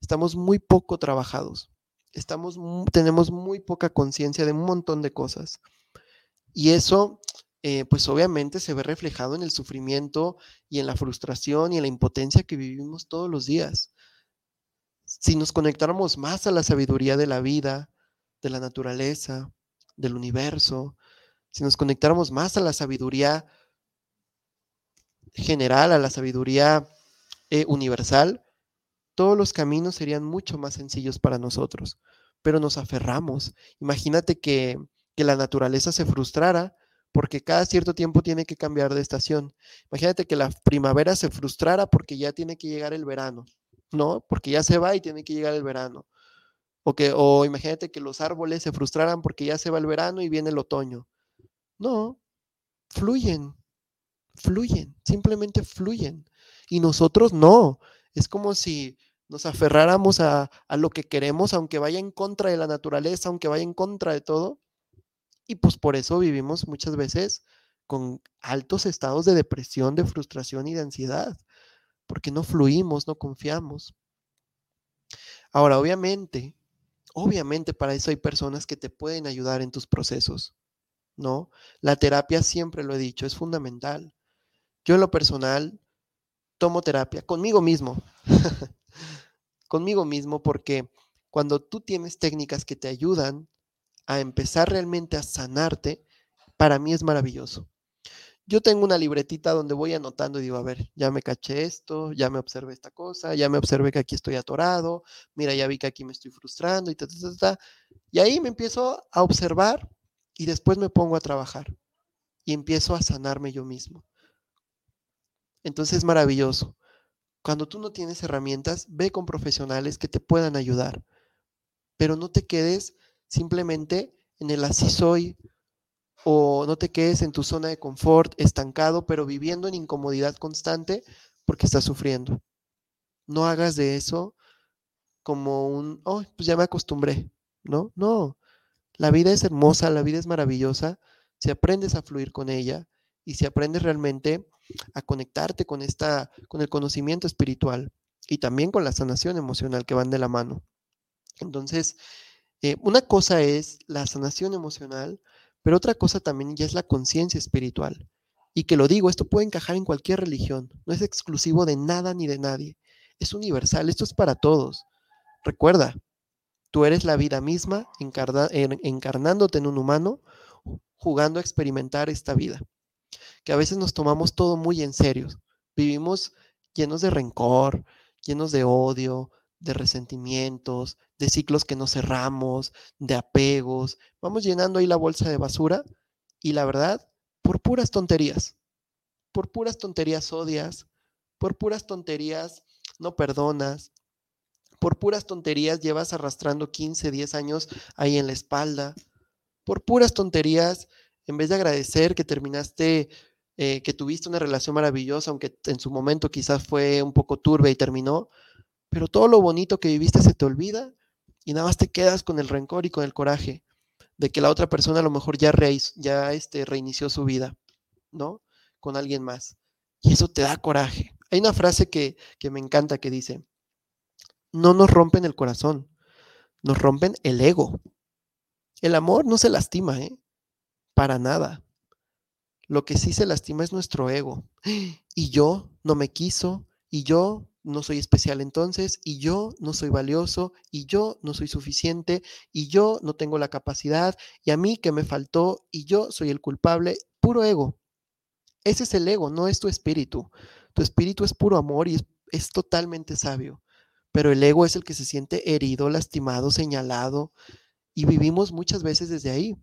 estamos muy poco trabajados. Estamos, tenemos muy poca conciencia de un montón de cosas. Y eso, eh, pues obviamente se ve reflejado en el sufrimiento y en la frustración y en la impotencia que vivimos todos los días. Si nos conectáramos más a la sabiduría de la vida, de la naturaleza, del universo, si nos conectáramos más a la sabiduría general, a la sabiduría eh, universal, todos los caminos serían mucho más sencillos para nosotros, pero nos aferramos. Imagínate que, la naturaleza se frustrara porque cada cierto tiempo tiene que cambiar de estación. Imagínate que la primavera se frustrara porque ya tiene que llegar el verano, ¿no? Porque ya se va y tiene que llegar el verano. O, que, o imagínate que los árboles se frustraran porque ya se va el verano y viene el otoño. No, fluyen, fluyen, simplemente fluyen. Y nosotros no. Es como si nos aferráramos a, lo que queremos, aunque vaya en contra de la naturaleza, aunque vaya en contra de todo. Y pues por eso vivimos muchas veces con altos estados de depresión, de frustración y de ansiedad, porque no fluimos, no confiamos. Ahora, obviamente, obviamente para eso hay personas que te pueden ayudar en tus procesos, ¿no? La terapia, siempre lo he dicho, es fundamental. Yo en lo personal tomo terapia conmigo mismo. <laughs> conmigo mismo porque cuando tú tienes técnicas que te ayudan a empezar realmente a sanarte, para mí es maravilloso. Yo tengo una libretita donde voy anotando y digo, a ver, ya me caché esto, ya me observé esta cosa, ya me observé que aquí estoy atorado, mira, ya vi que aquí me estoy frustrando y ta, ta, ta, ta. Y ahí me empiezo a observar y después me pongo a trabajar y empiezo a sanarme yo mismo. Entonces es maravilloso. Cuando tú no tienes herramientas, ve con profesionales que te puedan ayudar, pero no te quedes simplemente en el así soy o no te quedes en tu zona de confort estancado, pero viviendo en incomodidad constante porque estás sufriendo. No hagas de eso como un, oh, pues ya me acostumbré, ¿no? No, la vida es hermosa, la vida es maravillosa si aprendes a fluir con ella y si aprendes realmente a conectarte con, esta, con el conocimiento espiritual y también con la sanación emocional que van de la mano. Entonces, eh, una cosa es la sanación emocional, pero otra cosa también ya es la conciencia espiritual. Y que lo digo, esto puede encajar en cualquier religión, no es exclusivo de nada ni de nadie, es universal, esto es para todos. Recuerda, tú eres la vida misma encarnándote en un humano, jugando a experimentar esta vida que a veces nos tomamos todo muy en serio. Vivimos llenos de rencor, llenos de odio, de resentimientos, de ciclos que no cerramos, de apegos. Vamos llenando ahí la bolsa de basura y la verdad, por puras tonterías, por puras tonterías odias, por puras tonterías no perdonas, por puras tonterías llevas arrastrando 15, 10 años ahí en la espalda, por puras tonterías, en vez de agradecer que terminaste eh, que tuviste una relación maravillosa, aunque en su momento quizás fue un poco turbia y terminó, pero todo lo bonito que viviste se te olvida y nada más te quedas con el rencor y con el coraje de que la otra persona a lo mejor ya, ya este, reinició su vida, ¿no? Con alguien más. Y eso te da coraje. Hay una frase que, que me encanta que dice, no nos rompen el corazón, nos rompen el ego. El amor no se lastima, ¿eh? Para nada. Lo que sí se lastima es nuestro ego. Y yo no me quiso, y yo no soy especial entonces, y yo no soy valioso, y yo no soy suficiente, y yo no tengo la capacidad, y a mí que me faltó, y yo soy el culpable, puro ego. Ese es el ego, no es tu espíritu. Tu espíritu es puro amor y es, es totalmente sabio, pero el ego es el que se siente herido, lastimado, señalado, y vivimos muchas veces desde ahí,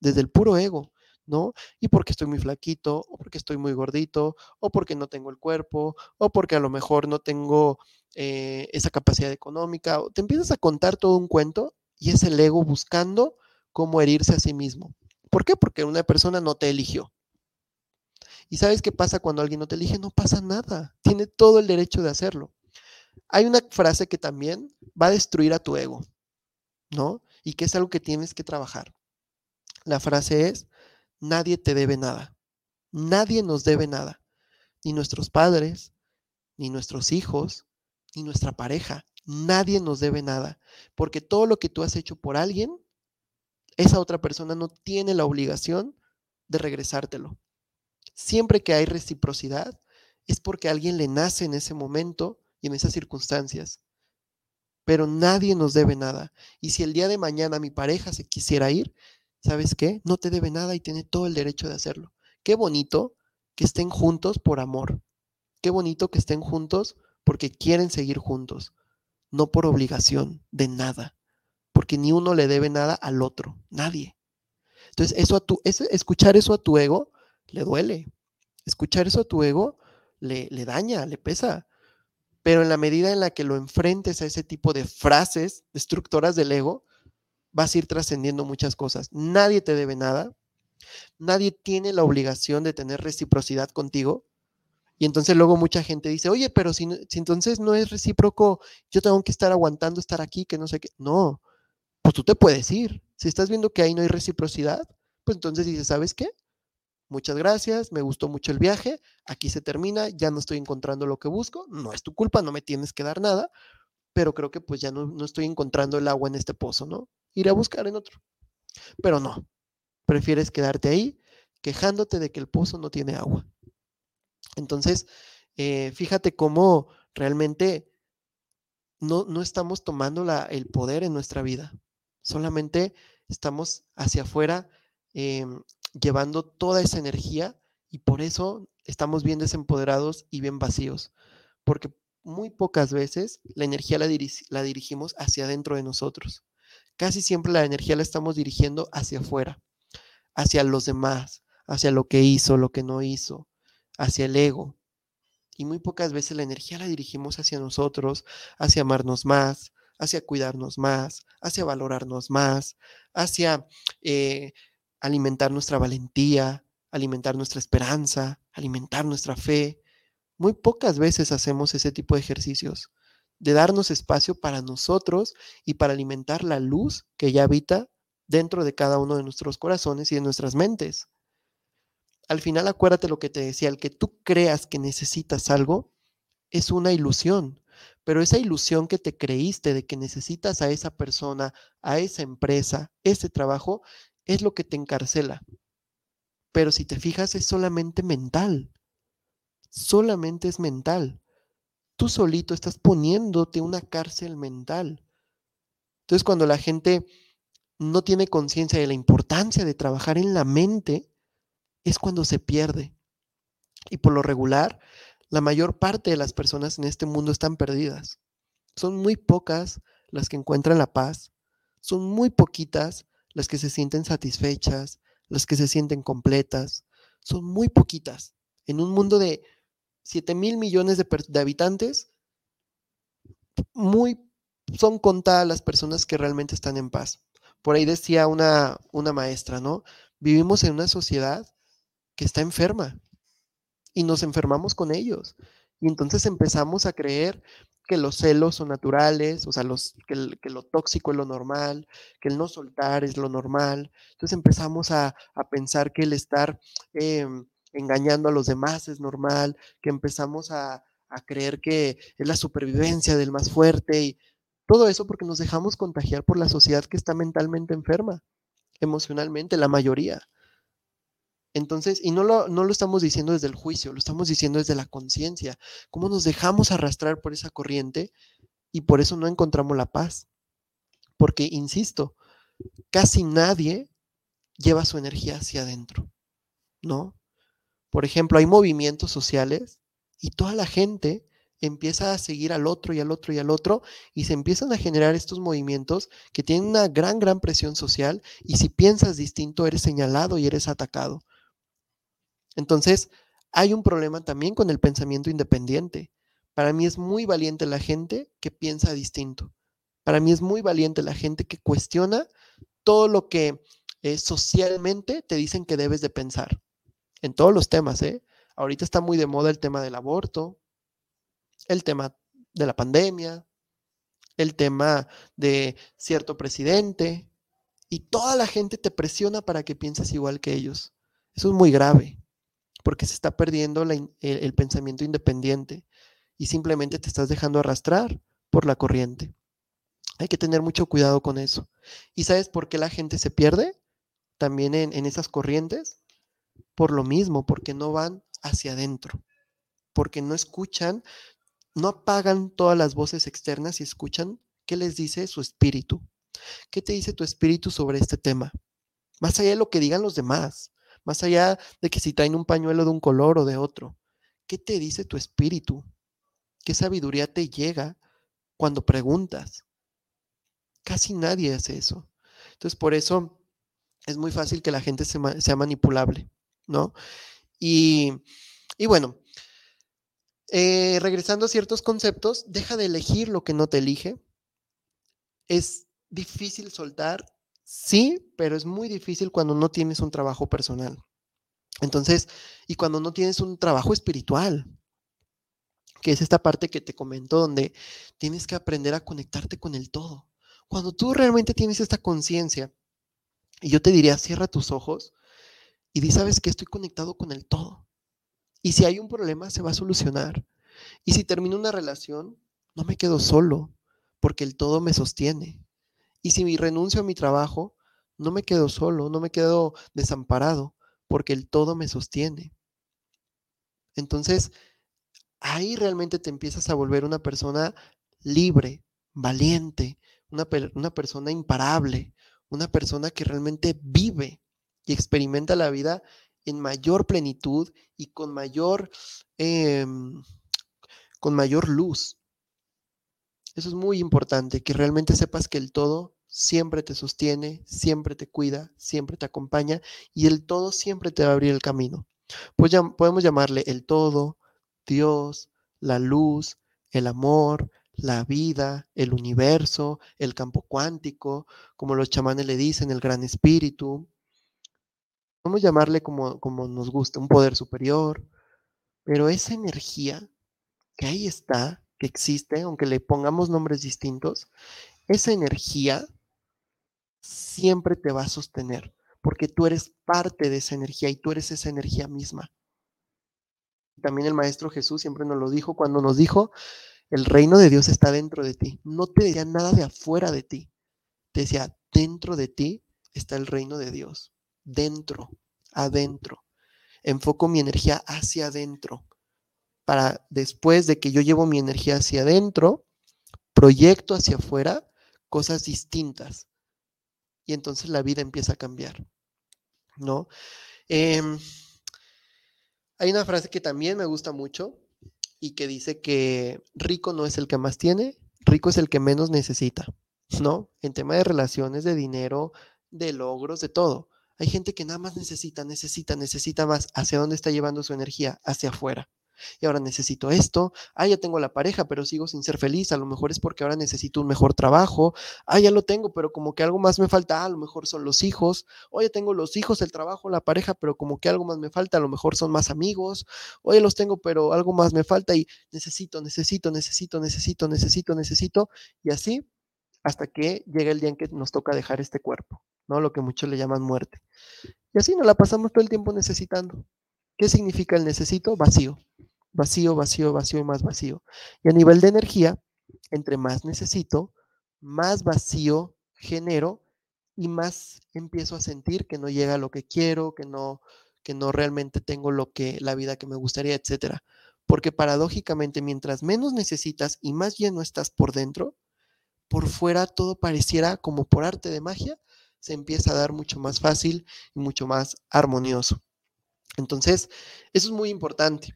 desde el puro ego. ¿no? Y porque estoy muy flaquito, o porque estoy muy gordito, o porque no tengo el cuerpo, o porque a lo mejor no tengo eh, esa capacidad económica, o te empiezas a contar todo un cuento y es el ego buscando cómo herirse a sí mismo. ¿Por qué? Porque una persona no te eligió. ¿Y sabes qué pasa cuando alguien no te elige? No pasa nada. Tiene todo el derecho de hacerlo. Hay una frase que también va a destruir a tu ego, ¿no? Y que es algo que tienes que trabajar. La frase es, nadie te debe nada. Nadie nos debe nada. Ni nuestros padres, ni nuestros hijos, ni nuestra pareja. Nadie nos debe nada. Porque todo lo que tú has hecho por alguien, esa otra persona no tiene la obligación de regresártelo. Siempre que hay reciprocidad, es porque alguien le nace en ese momento y en esas circunstancias. Pero nadie nos debe nada. Y si el día de mañana mi pareja se quisiera ir, ¿sabes qué? No te debe nada y tiene todo el derecho de hacerlo. Qué bonito que estén juntos por amor. Qué bonito que estén juntos porque quieren seguir juntos, no por obligación de nada, porque ni uno le debe nada al otro, nadie. Entonces, eso a tu, escuchar eso a tu ego le duele. Escuchar eso a tu ego le, le daña, le pesa. Pero en la medida en la que lo enfrentes a ese tipo de frases destructoras del ego, vas a ir trascendiendo muchas cosas. Nadie te debe nada. Nadie tiene la obligación de tener reciprocidad contigo. Y entonces luego mucha gente dice, oye, pero si, si, entonces no es recíproco, yo tengo que estar aguantando estar aquí, que no sé qué. No, pues tú te puedes ir. Si estás viendo que ahí no hay reciprocidad, pues entonces dices, ¿sabes qué? Muchas gracias, me gustó mucho el viaje, aquí se termina, ya no estoy encontrando lo que busco, no es tu culpa, no me tienes que dar nada, pero creo que pues ya no, no estoy encontrando el agua en este pozo, ¿no? Iré a buscar en otro. Pero no, prefieres quedarte ahí quejándote de que el pozo no tiene agua. Entonces, eh, fíjate cómo realmente no, no estamos tomando la, el poder en nuestra vida. Solamente estamos hacia afuera em, llevando toda esa energía y por eso estamos bien desempoderados y bien vacíos. Porque muy pocas veces la energía la, dirigimos hacia adentro de nosotros. Casi siempre la energía la estamos dirigiendo hacia afuera, hacia los demás, hacia lo que hizo, lo que no hizo, hacia el ego. Y muy pocas veces la energía la dirigimos hacia nosotros, hacia amarnos más, hacia cuidarnos más, hacia valorarnos más, hacia eh, alimentar nuestra valentía, alimentar nuestra esperanza, alimentar nuestra fe, muy pocas veces hacemos ese tipo de ejercicios, de darnos espacio para nosotros y para alimentar la luz que ya habita dentro de cada uno de nuestros corazones y de nuestras mentes. Al final acuérdate lo que te decía, el que tú creas que necesitas algo es una ilusión, pero esa ilusión que te creíste de que necesitas a esa persona, a esa empresa, ese trabajo, es lo que te encarcela. Pero si te fijas, es solamente mental solamente es mental. Tú solito estás poniéndote una cárcel mental. Entonces, cuando la gente no tiene conciencia de la importancia de trabajar en la mente, es cuando se pierde. Y por lo regular, la mayor parte de las personas en este mundo están perdidas. Son muy pocas las que encuentran la paz, son muy poquitas las que se sienten satisfechas, las que se sienten completas, son muy poquitas. En un mundo de 7 mil millones de, habitantes, muy, son contadas las personas que realmente están en paz. Por ahí decía una, una maestra, ¿no? Vivimos en una sociedad que está enferma y nos enfermamos con ellos. Y entonces empezamos a creer que los celos son naturales, o sea, los, que, lo tóxico es lo normal, que el no soltar es lo normal. Entonces empezamos a, pensar que el estar em, engañando a los demás es normal, que empezamos a, creer que es la supervivencia del más fuerte y todo eso porque nos dejamos contagiar por la sociedad que está mentalmente enferma, emocionalmente, la mayoría. Entonces, y no lo, no lo estamos diciendo desde el juicio, lo estamos diciendo desde la conciencia, cómo nos dejamos arrastrar por esa corriente y por eso no encontramos la paz. Porque, insisto, casi nadie lleva su energía hacia adentro, ¿no? Por ejemplo, hay movimientos sociales y toda la gente empieza a seguir al otro y al otro y al otro y se empiezan a generar estos movimientos que tienen una gran, gran presión social y si piensas distinto eres señalado y eres atacado. Entonces, hay un problema también con el pensamiento independiente. Para mí es muy valiente la gente que piensa distinto. Para mí es muy valiente la gente que cuestiona todo lo que eh, socialmente te dicen que debes de pensar. En todos los temas, ¿eh? Ahorita está muy de moda el tema del aborto, el tema de la pandemia, el tema de cierto presidente, y toda la gente te presiona para que pienses igual que ellos. Eso es muy grave, porque se está perdiendo el pensamiento independiente y simplemente te estás dejando arrastrar por la corriente. Hay que tener mucho cuidado con eso. ¿Y sabes por qué la gente se pierde también en, esas corrientes? Por lo mismo, porque no van hacia adentro, porque no escuchan, no apagan todas las voces externas y escuchan qué les dice su espíritu. ¿Qué te dice tu espíritu sobre este tema? Más allá de lo que digan los demás, más allá de que si traen un pañuelo de un color o de otro, ¿qué te dice tu espíritu? ¿Qué sabiduría te llega cuando preguntas? Casi nadie hace eso. Entonces, por eso es muy fácil que la gente sea manipulable, ¿no? Y, bueno, eh, regresando a ciertos conceptos, deja de elegir lo que no te elige. Es difícil soltar, sí, pero es muy difícil cuando no tienes un trabajo personal. Entonces, y cuando no tienes un trabajo espiritual, que es esta parte que te comento, donde tienes que aprender a conectarte con el todo. Cuando tú realmente tienes esta conciencia, y yo te diría, cierra tus ojos y di, sabes que estoy conectado con el todo. Y si hay un problema, se va a solucionar. Y si termino una relación, no me quedo solo, porque el todo me sostiene. Y si renuncio a mi trabajo, no me quedo solo, no me quedo desamparado, porque el todo me sostiene. Entonces, ahí realmente te empiezas a volver una persona libre, valiente, una, persona imparable, una persona que realmente vive y experimenta la vida en mayor plenitud y con mayor, em, con mayor luz. Eso es muy importante, que realmente sepas que el todo siempre te sostiene, siempre te cuida, siempre te acompaña y el todo siempre te va a abrir el camino. Pues ya, podemos llamarle el todo, Dios, la luz, el amor, la vida, el universo, el campo cuántico, como los chamanes le dicen, el gran espíritu. Podemos llamarle como, como nos gusta, un poder superior, pero esa energía que ahí está, que existe, aunque le pongamos nombres distintos, esa energía siempre te va a sostener, porque tú eres parte de esa energía y tú eres esa energía misma. También el Maestro Jesús siempre nos lo dijo cuando nos dijo, el reino de Dios está dentro de ti. No te decía nada de afuera de ti. Te decía, dentro de ti está el reino de Dios. Dentro, adentro. Enfoco mi energía hacia adentro. Para después de que yo llevo mi energía hacia adentro, proyecto hacia afuera cosas distintas. Y entonces la vida empieza a cambiar. ¿No? Em, hay una frase que también me gusta mucho, y que dice que rico no es el que más tiene, rico es el que menos necesita, ¿no? En tema de relaciones, de dinero, de logros, de todo. Hay gente que nada más necesita, necesita, necesita más. ¿Hacia dónde está llevando su energía? Hacia afuera y ahora necesito esto, ah, ya tengo la pareja, pero sigo sin ser feliz, a lo mejor es porque ahora necesito un mejor trabajo, ah, ya lo tengo, pero como que algo más me falta, ah, a lo mejor son los hijos, o ya tengo los hijos, el trabajo, la pareja, pero como que algo más me falta, a lo mejor son más amigos, o ya los tengo, pero algo más me falta y necesito, necesito, necesito, necesito, necesito, necesito, y así hasta que llega el día en que nos toca dejar este cuerpo, ¿no? Lo que muchos le llaman muerte. Y así nos la pasamos todo el tiempo necesitando. ¿Qué significa el necesito? Vacío vacío, vacío, vacío y más vacío. Y a nivel de energía, entre más necesito, más vacío genero y más empiezo a sentir que no llega lo que quiero, que no, que no realmente tengo lo que la vida que me gustaría, etcétera. Porque paradójicamente, mientras menos necesitas y más lleno estás por dentro, por fuera todo pareciera como por arte de magia, se empieza a dar mucho más fácil y mucho más armonioso. Entonces, eso es muy importante.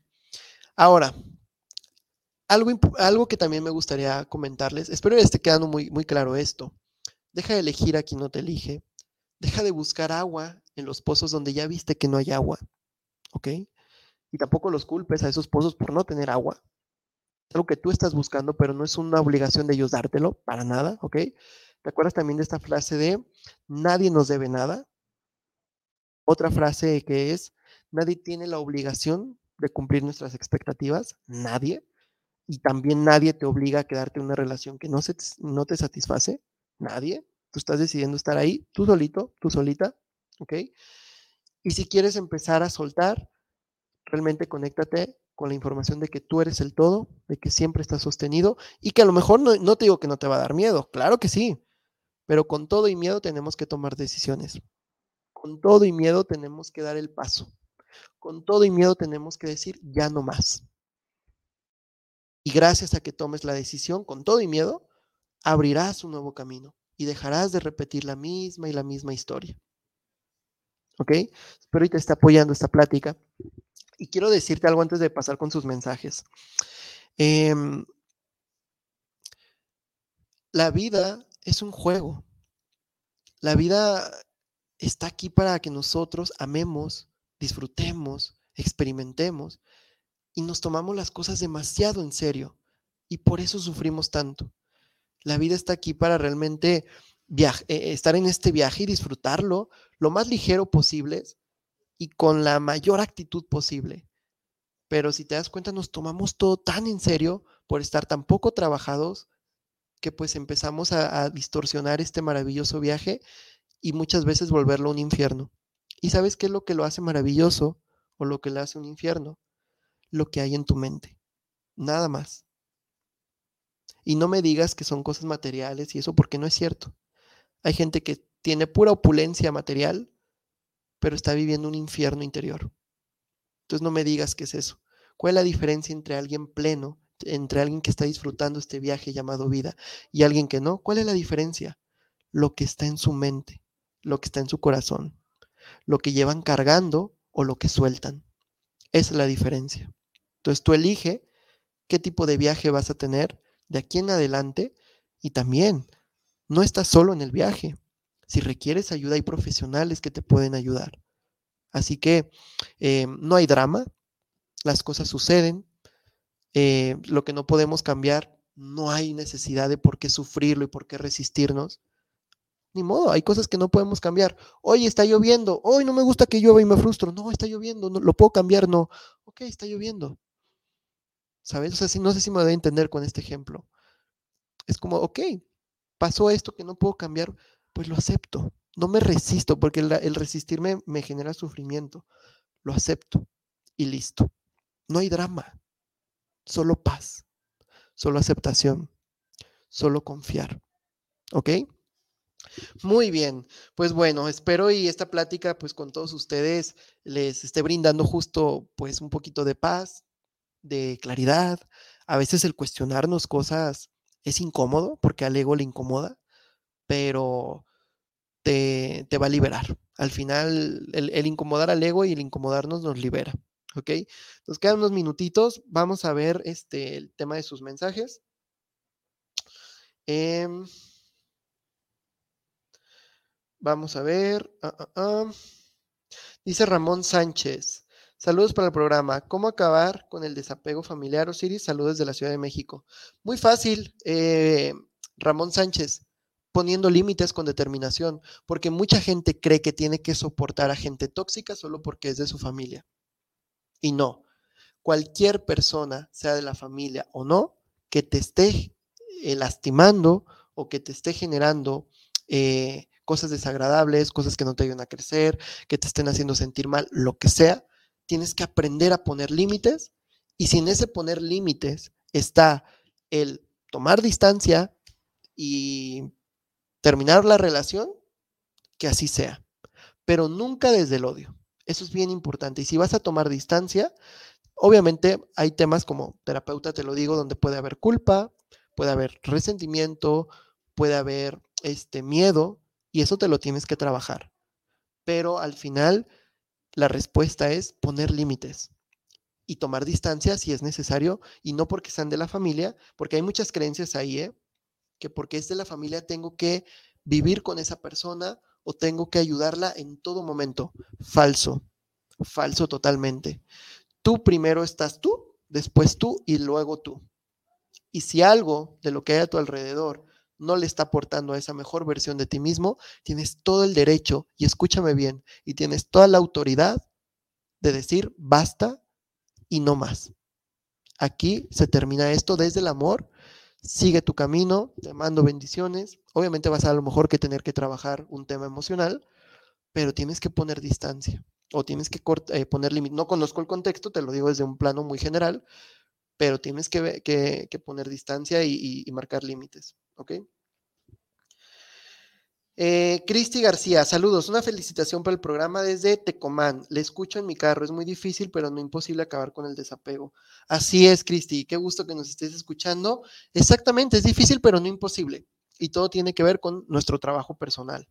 Ahora, algo, algo que también me gustaría comentarles, espero que esté quedando muy, muy claro esto. Deja de elegir a quien no te elige. Deja de buscar agua en los pozos donde ya viste que no hay agua. ¿Ok? Y tampoco los culpes a esos pozos por no tener agua. Es algo que tú estás buscando, pero no es una obligación de ellos dártelo, para nada, ¿ok? ¿Te acuerdas también de esta frase de nadie nos debe nada? Otra frase que es, nadie tiene la obligación de cumplir nuestras expectativas, nadie. Y también nadie te obliga a quedarte en una relación que no, se, no te satisface, nadie. Tú estás decidiendo estar ahí, tú solito, tú solita, ¿ok? Y si quieres empezar a soltar, realmente conéctate con la información de que tú eres el todo, de que siempre estás sostenido y que a lo mejor no, no, te digo que no te va a dar miedo, claro que sí, pero con todo y miedo tenemos que tomar decisiones. Con todo y miedo tenemos que dar el paso. Con todo y miedo tenemos que decir ya no más. Y gracias a que tomes la decisión con todo y miedo, abrirás un nuevo camino y dejarás de repetir la misma y la misma historia. ¿Ok? Espero que te esté apoyando esta plática. Y quiero decirte algo antes de pasar con sus mensajes. Em, la vida es un juego. La vida está aquí para que nosotros amemos, disfrutemos, experimentemos y nos tomamos las cosas demasiado en serio y por eso sufrimos tanto. La vida está aquí para realmente eh, estar en este viaje y disfrutarlo lo más ligero posible y con la mayor actitud posible. Pero si te das cuenta, nos tomamos todo tan en serio por estar tan poco trabajados que pues empezamos a, distorsionar este maravilloso viaje y muchas veces volverlo un infierno. ¿Y sabes qué es lo que lo hace maravilloso o lo que le hace un infierno? Lo que hay en tu mente. Nada más. Y no me digas que son cosas materiales y eso porque no es cierto. Hay gente que tiene pura opulencia material pero está viviendo un infierno interior. Entonces no me digas qué es eso. ¿Cuál es la diferencia entre alguien pleno, entre alguien que está disfrutando este viaje llamado vida y alguien que no? ¿Cuál es la diferencia? Lo que está en su mente, lo que está en su corazón, lo que llevan cargando o lo que sueltan. Esa es la diferencia. Entonces tú elige qué tipo de viaje vas a tener de aquí en adelante y también no estás solo en el viaje. Si requieres ayuda, hay profesionales que te pueden ayudar. Así que eh, no hay drama, las cosas suceden. Eh, lo que no podemos cambiar, no hay necesidad de por qué sufrirlo y por qué resistirnos. Ni modo, hay cosas que no podemos cambiar. Hoy está lloviendo, hoy no me gusta que llueva y me frustro. No, está lloviendo, no, lo puedo cambiar, no. Ok, está lloviendo. ¿Sabes? O sea, no sé si me voy a entender con este ejemplo. Es como, ok, pasó esto que no puedo cambiar, pues lo acepto. No me resisto, porque el, resistirme me genera sufrimiento. Lo acepto y listo. No hay drama, solo paz, solo aceptación, solo confiar. ¿Ok? Muy bien, pues bueno, espero y esta plática pues con todos ustedes les esté brindando justo pues un poquito de paz, de claridad. A veces el cuestionarnos cosas es incómodo porque al ego le incomoda, pero te, va a liberar. Al final, el, incomodar al ego y el incomodarnos nos libera. ¿Ok? Nos quedan unos minutitos. Vamos a ver este, el tema de sus mensajes. Em, vamos a ver. Ah, ah, ah. Dice Ramón Sánchez. Saludos para el programa. ¿Cómo acabar con el desapego familiar, Osiris? Saludos de la Ciudad de México. Muy fácil, eh, Ramón Sánchez poniendo límites con determinación, porque mucha gente cree que tiene que soportar a gente tóxica solo porque es de su familia. Y no, cualquier persona, sea de la familia o no, que te esté eh, lastimando o que te esté generando eh, cosas desagradables, cosas que no te ayudan a crecer, que te estén haciendo sentir mal, lo que sea, tienes que aprender a poner límites y sin ese poner límites está el tomar distancia y terminar la relación, que así sea, pero nunca desde el odio. Eso es bien importante. Y si vas a tomar distancia, obviamente hay temas como terapeuta, te lo digo, donde puede haber culpa, puede haber resentimiento, puede haber este miedo, y eso te lo tienes que trabajar. Pero al final, la respuesta es poner límites y tomar distancia si es necesario, y no porque sean de la familia, porque hay muchas creencias ahí, ¿eh? que porque es de la familia tengo que vivir con esa persona o tengo que ayudarla en todo momento. Falso, falso totalmente. Tú primero estás tú, después tú y luego tú. Y si algo de lo que hay a tu alrededor no le está aportando a esa mejor versión de ti mismo, tienes todo el derecho, y escúchame bien, y tienes toda la autoridad de decir basta y no más. Aquí se termina esto desde el amor. Sigue tu camino, te mando bendiciones. Obviamente vas a, a lo mejor que tener que trabajar un tema emocional, pero tienes que poner distancia o tienes que eh, poner límite. No conozco el contexto, te lo digo desde un plano muy general, pero tienes que, que, poner distancia y marcar límites. ¿Ok? Eh, Cristi García, saludos. Una felicitación para el programa desde Tecomán. Le escucho en mi carro. Es muy difícil, pero no imposible acabar con el desapego. Así es, Cristi. Qué gusto que nos estés escuchando. Exactamente, es difícil, pero no imposible. Y todo tiene que ver con nuestro trabajo personal.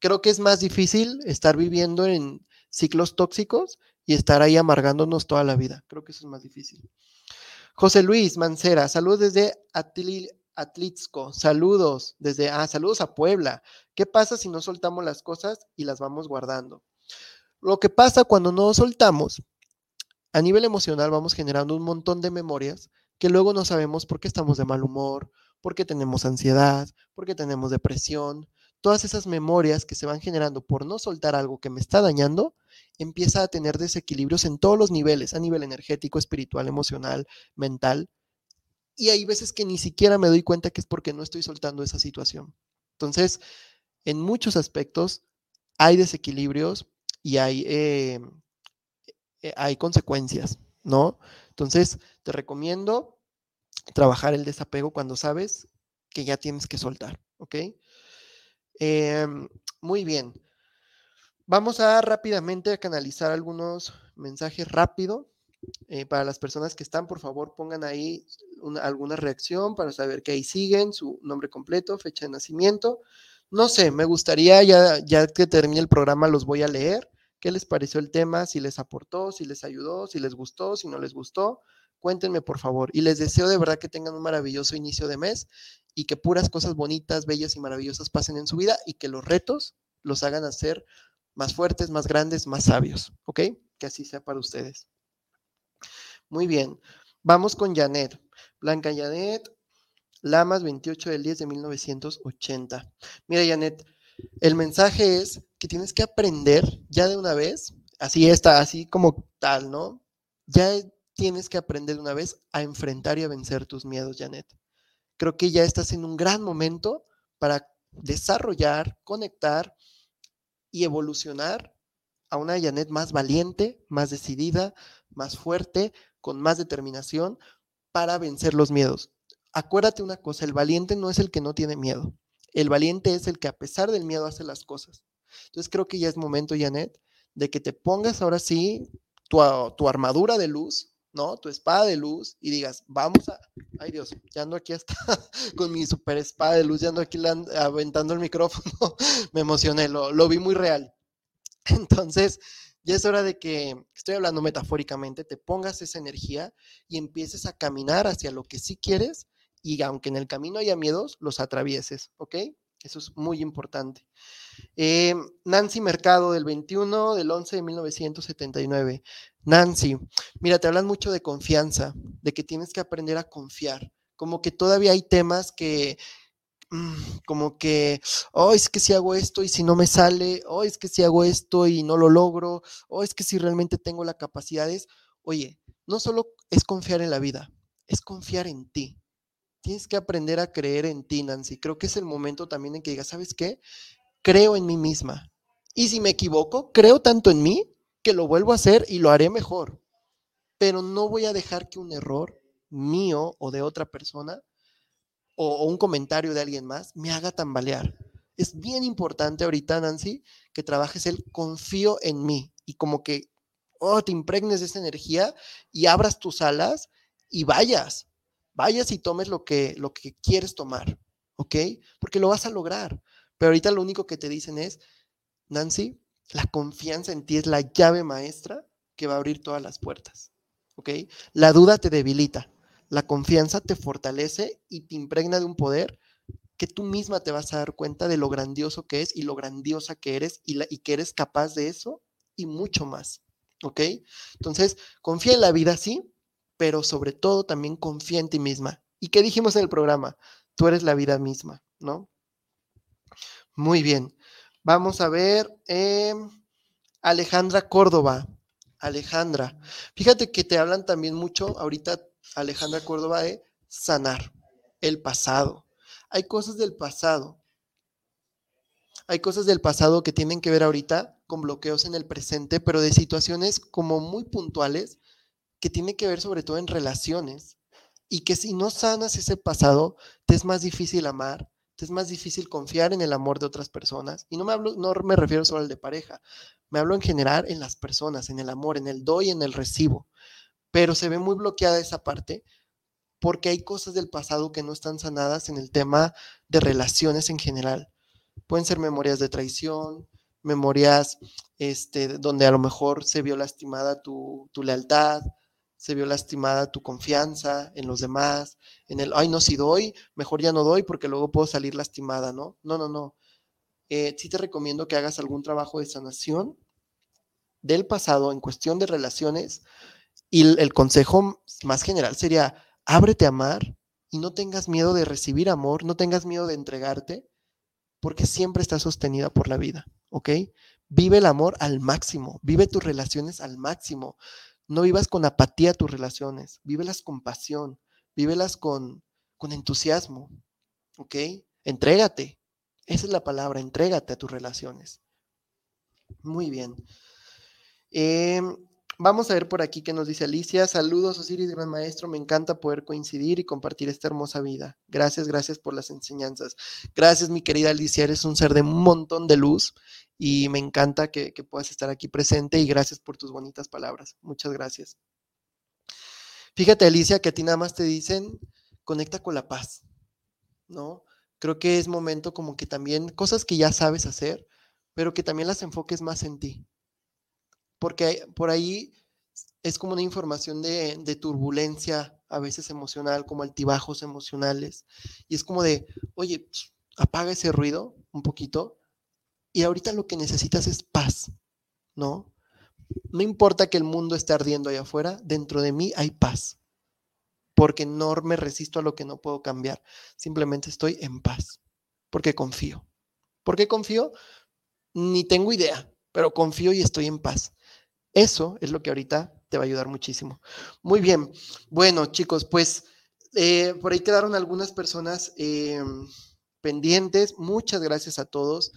Creo que es más difícil estar viviendo en ciclos tóxicos y estar ahí amargándonos toda la vida. Creo que eso es más difícil. José Luis Mancera, saludos desde Atil Atlixco, saludos desde, ah, saludos a Puebla. ¿Qué pasa si no soltamos las cosas y las vamos guardando? Lo que pasa cuando no soltamos, a nivel emocional vamos generando un montón de memorias que luego no sabemos por qué estamos de mal humor, por qué tenemos ansiedad, por qué tenemos depresión. Todas esas memorias que se van generando por no soltar algo que me está dañando, empieza a tener desequilibrios en todos los niveles, a nivel energético, espiritual, emocional, mental, y hay veces que ni siquiera me doy cuenta que es porque no estoy soltando esa situación. Entonces, en muchos aspectos hay desequilibrios y hay, eh, eh, hay consecuencias, ¿no? Entonces, te recomiendo trabajar el desapego cuando sabes que ya tienes que soltar, ¿ok? Em, muy bien. Vamos a rápidamente canalizar algunos mensajes rápido eh, para las personas que están, por favor, pongan ahí alguna reacción para saber que ahí siguen, su nombre completo, fecha de nacimiento. No sé, me gustaría, ya, ya que termine el programa, los voy a leer. ¿Qué les pareció el tema? Si les aportó, si les ayudó, si les gustó, si no les gustó. Cuéntenme, por favor. Y les deseo de verdad que tengan un maravilloso inicio de mes y que puras cosas bonitas, bellas y maravillosas pasen en su vida y que los retos los hagan hacer más fuertes, más grandes, más sabios. ¿Ok? Que así sea para ustedes. Muy bien. Vamos con Janet. Blanca Janet, Lamas, 28 del 10 de 1980. Mira, Janet, el mensaje es que tienes que aprender ya de una vez, así está, así como tal, ¿no? Ya tienes que aprender de una vez a enfrentar y a vencer tus miedos, Janet. Creo que ya estás en un gran momento para desarrollar, conectar y evolucionar a una Janet más valiente, más decidida, más fuerte, con más determinación para vencer los miedos. Acuérdate una cosa, el valiente no es el que no tiene miedo. El valiente es el que a pesar del miedo hace las cosas. Entonces creo que ya es momento, Janet, de que te pongas ahora sí tu, armadura de luz, ¿no? Tu espada de luz y digas, vamos a... Ay Dios, ya ando aquí hasta <laughs> con mi super espada de luz, ya ando aquí aventando el micrófono. <laughs> Me emocioné, lo, lo vi muy real. Entonces, ya es hora de que, estoy hablando metafóricamente, te pongas esa energía y empieces a caminar hacia lo que sí quieres y aunque en el camino haya miedos, los atravieses, ¿ok? Eso es muy importante. Eh, Nancy Mercado, del 21 del 11 de 1979. Nancy, mira, te hablan mucho de confianza, de que tienes que aprender a confiar. Como que todavía hay temas que, como que, oh, es que si hago esto y si no me sale, oh, es que si hago esto y no lo logro, oh, es que si realmente tengo las capacidades, oye, no solo es confiar en la vida, es confiar en ti. Tienes que aprender a creer en ti, Nancy. Creo que es el momento también en que digas, ¿sabes qué? Creo en mí misma. Y si me equivoco, creo tanto en mí que lo vuelvo a hacer y lo haré mejor. Pero no voy a dejar que un error mío o de otra persona o, un comentario de alguien más me haga tambalear. Es bien importante ahorita, Nancy, que trabajes el confío en mí. y como que, oh, te impregnes de esa energía y abras tus alas y vayas, vayas y tomes lo que, lo que quieres tomar, ¿ok? Porque lo vas a lograr. Pero ahorita lo único que te dicen es, Nancy, la confianza en ti es la llave maestra que va a abrir todas las puertas, ¿ok? La duda te debilita, la confianza te fortalece y te impregna de un poder que tú misma te vas a dar cuenta de lo grandioso que es y lo grandiosa que eres y, y que eres capaz de eso y mucho más, ¿ok? Entonces, confía en la vida, sí, pero sobre todo también confía en ti misma. ¿Y qué dijimos en el programa? Tú eres la vida misma, ¿no? Muy bien. Vamos a ver em, Alejandra Córdoba. Alejandra, fíjate que te hablan también mucho ahorita, Alejandra Córdoba, de sanar el pasado. Hay cosas del pasado. Hay cosas del pasado que tienen que ver ahorita con bloqueos en el presente, pero de situaciones como muy puntuales que tienen que ver sobre todo en relaciones y que si no sanas ese pasado, te es más difícil amar, te es más difícil confiar en el amor de otras personas. Y no me, hablo, me refiero solo al de pareja, me hablo en general en las personas, en el amor, en el doy, en el recibo. Pero se ve muy bloqueada esa parte porque hay cosas del pasado que no están sanadas en el tema de relaciones en general. Pueden ser memorias de traición, memorias este, donde a lo mejor se vio lastimada tu, tu lealtad, se vio lastimada tu confianza en los demás, en el, ay, no, si doy, mejor ya no doy porque luego puedo salir lastimada, ¿no? No, no, no. Eh, sí te recomiendo que hagas algún trabajo de sanación del pasado en cuestión de relaciones y el, consejo más general sería, ábrete a amar y no tengas miedo de recibir amor, no tengas miedo de entregarte, porque siempre estás sostenida por la vida, ¿ok? Vive el amor al máximo, vive tus relaciones al máximo. No vivas con apatía tus relaciones, vívelas con pasión, vívelas con, con entusiasmo, ¿ok? Entrégate. Esa es la palabra, entrégate a tus relaciones. Muy bien. Em, vamos a ver por aquí qué nos dice Alicia. Saludos, Osiris, gran maestro. Me encanta poder coincidir y compartir esta hermosa vida. Gracias, gracias por las enseñanzas. Gracias, mi querida Alicia. Eres un ser de un montón de luz y me encanta que, puedas estar aquí presente y gracias por tus bonitas palabras. Muchas gracias. Fíjate, Alicia, que a ti nada más te dicen, conecta con la paz, ¿no? Creo que es momento como que también cosas que ya sabes hacer, pero que también las enfoques más en ti. Porque por ahí es como una información de, turbulencia, a veces emocional, como altibajos emocionales. Y es como de, oye, apaga ese ruido un poquito y ahorita lo que necesitas es paz, ¿no? No importa que el mundo esté ardiendo allá afuera, dentro de mí hay paz, porque no me resisto a lo que no puedo cambiar, simplemente estoy en paz, porque confío. ¿Por qué confío? Ni tengo idea, pero confío y estoy en paz. Eso es lo que ahorita te va a ayudar muchísimo. Muy bien, bueno chicos, pues eh, por ahí quedaron algunas personas. Eh, pendientes. Muchas gracias a todos.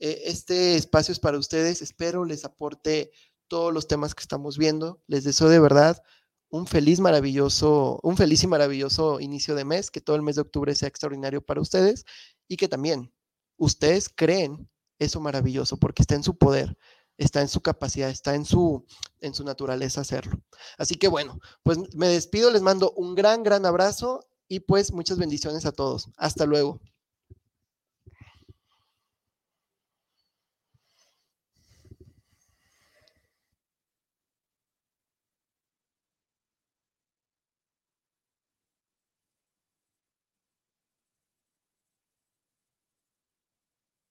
Eh, este espacio es para ustedes. Espero les aporte todos los temas que estamos viendo. Les deseo de verdad un feliz, maravilloso, un feliz y maravilloso inicio de mes, que todo el mes de octubre sea extraordinario para ustedes y que también ustedes creen eso maravilloso porque está en su poder, está en su capacidad, está en su, en su naturaleza hacerlo. Así que bueno, pues me despido, les mando un gran, gran abrazo y pues muchas bendiciones a todos. Hasta luego.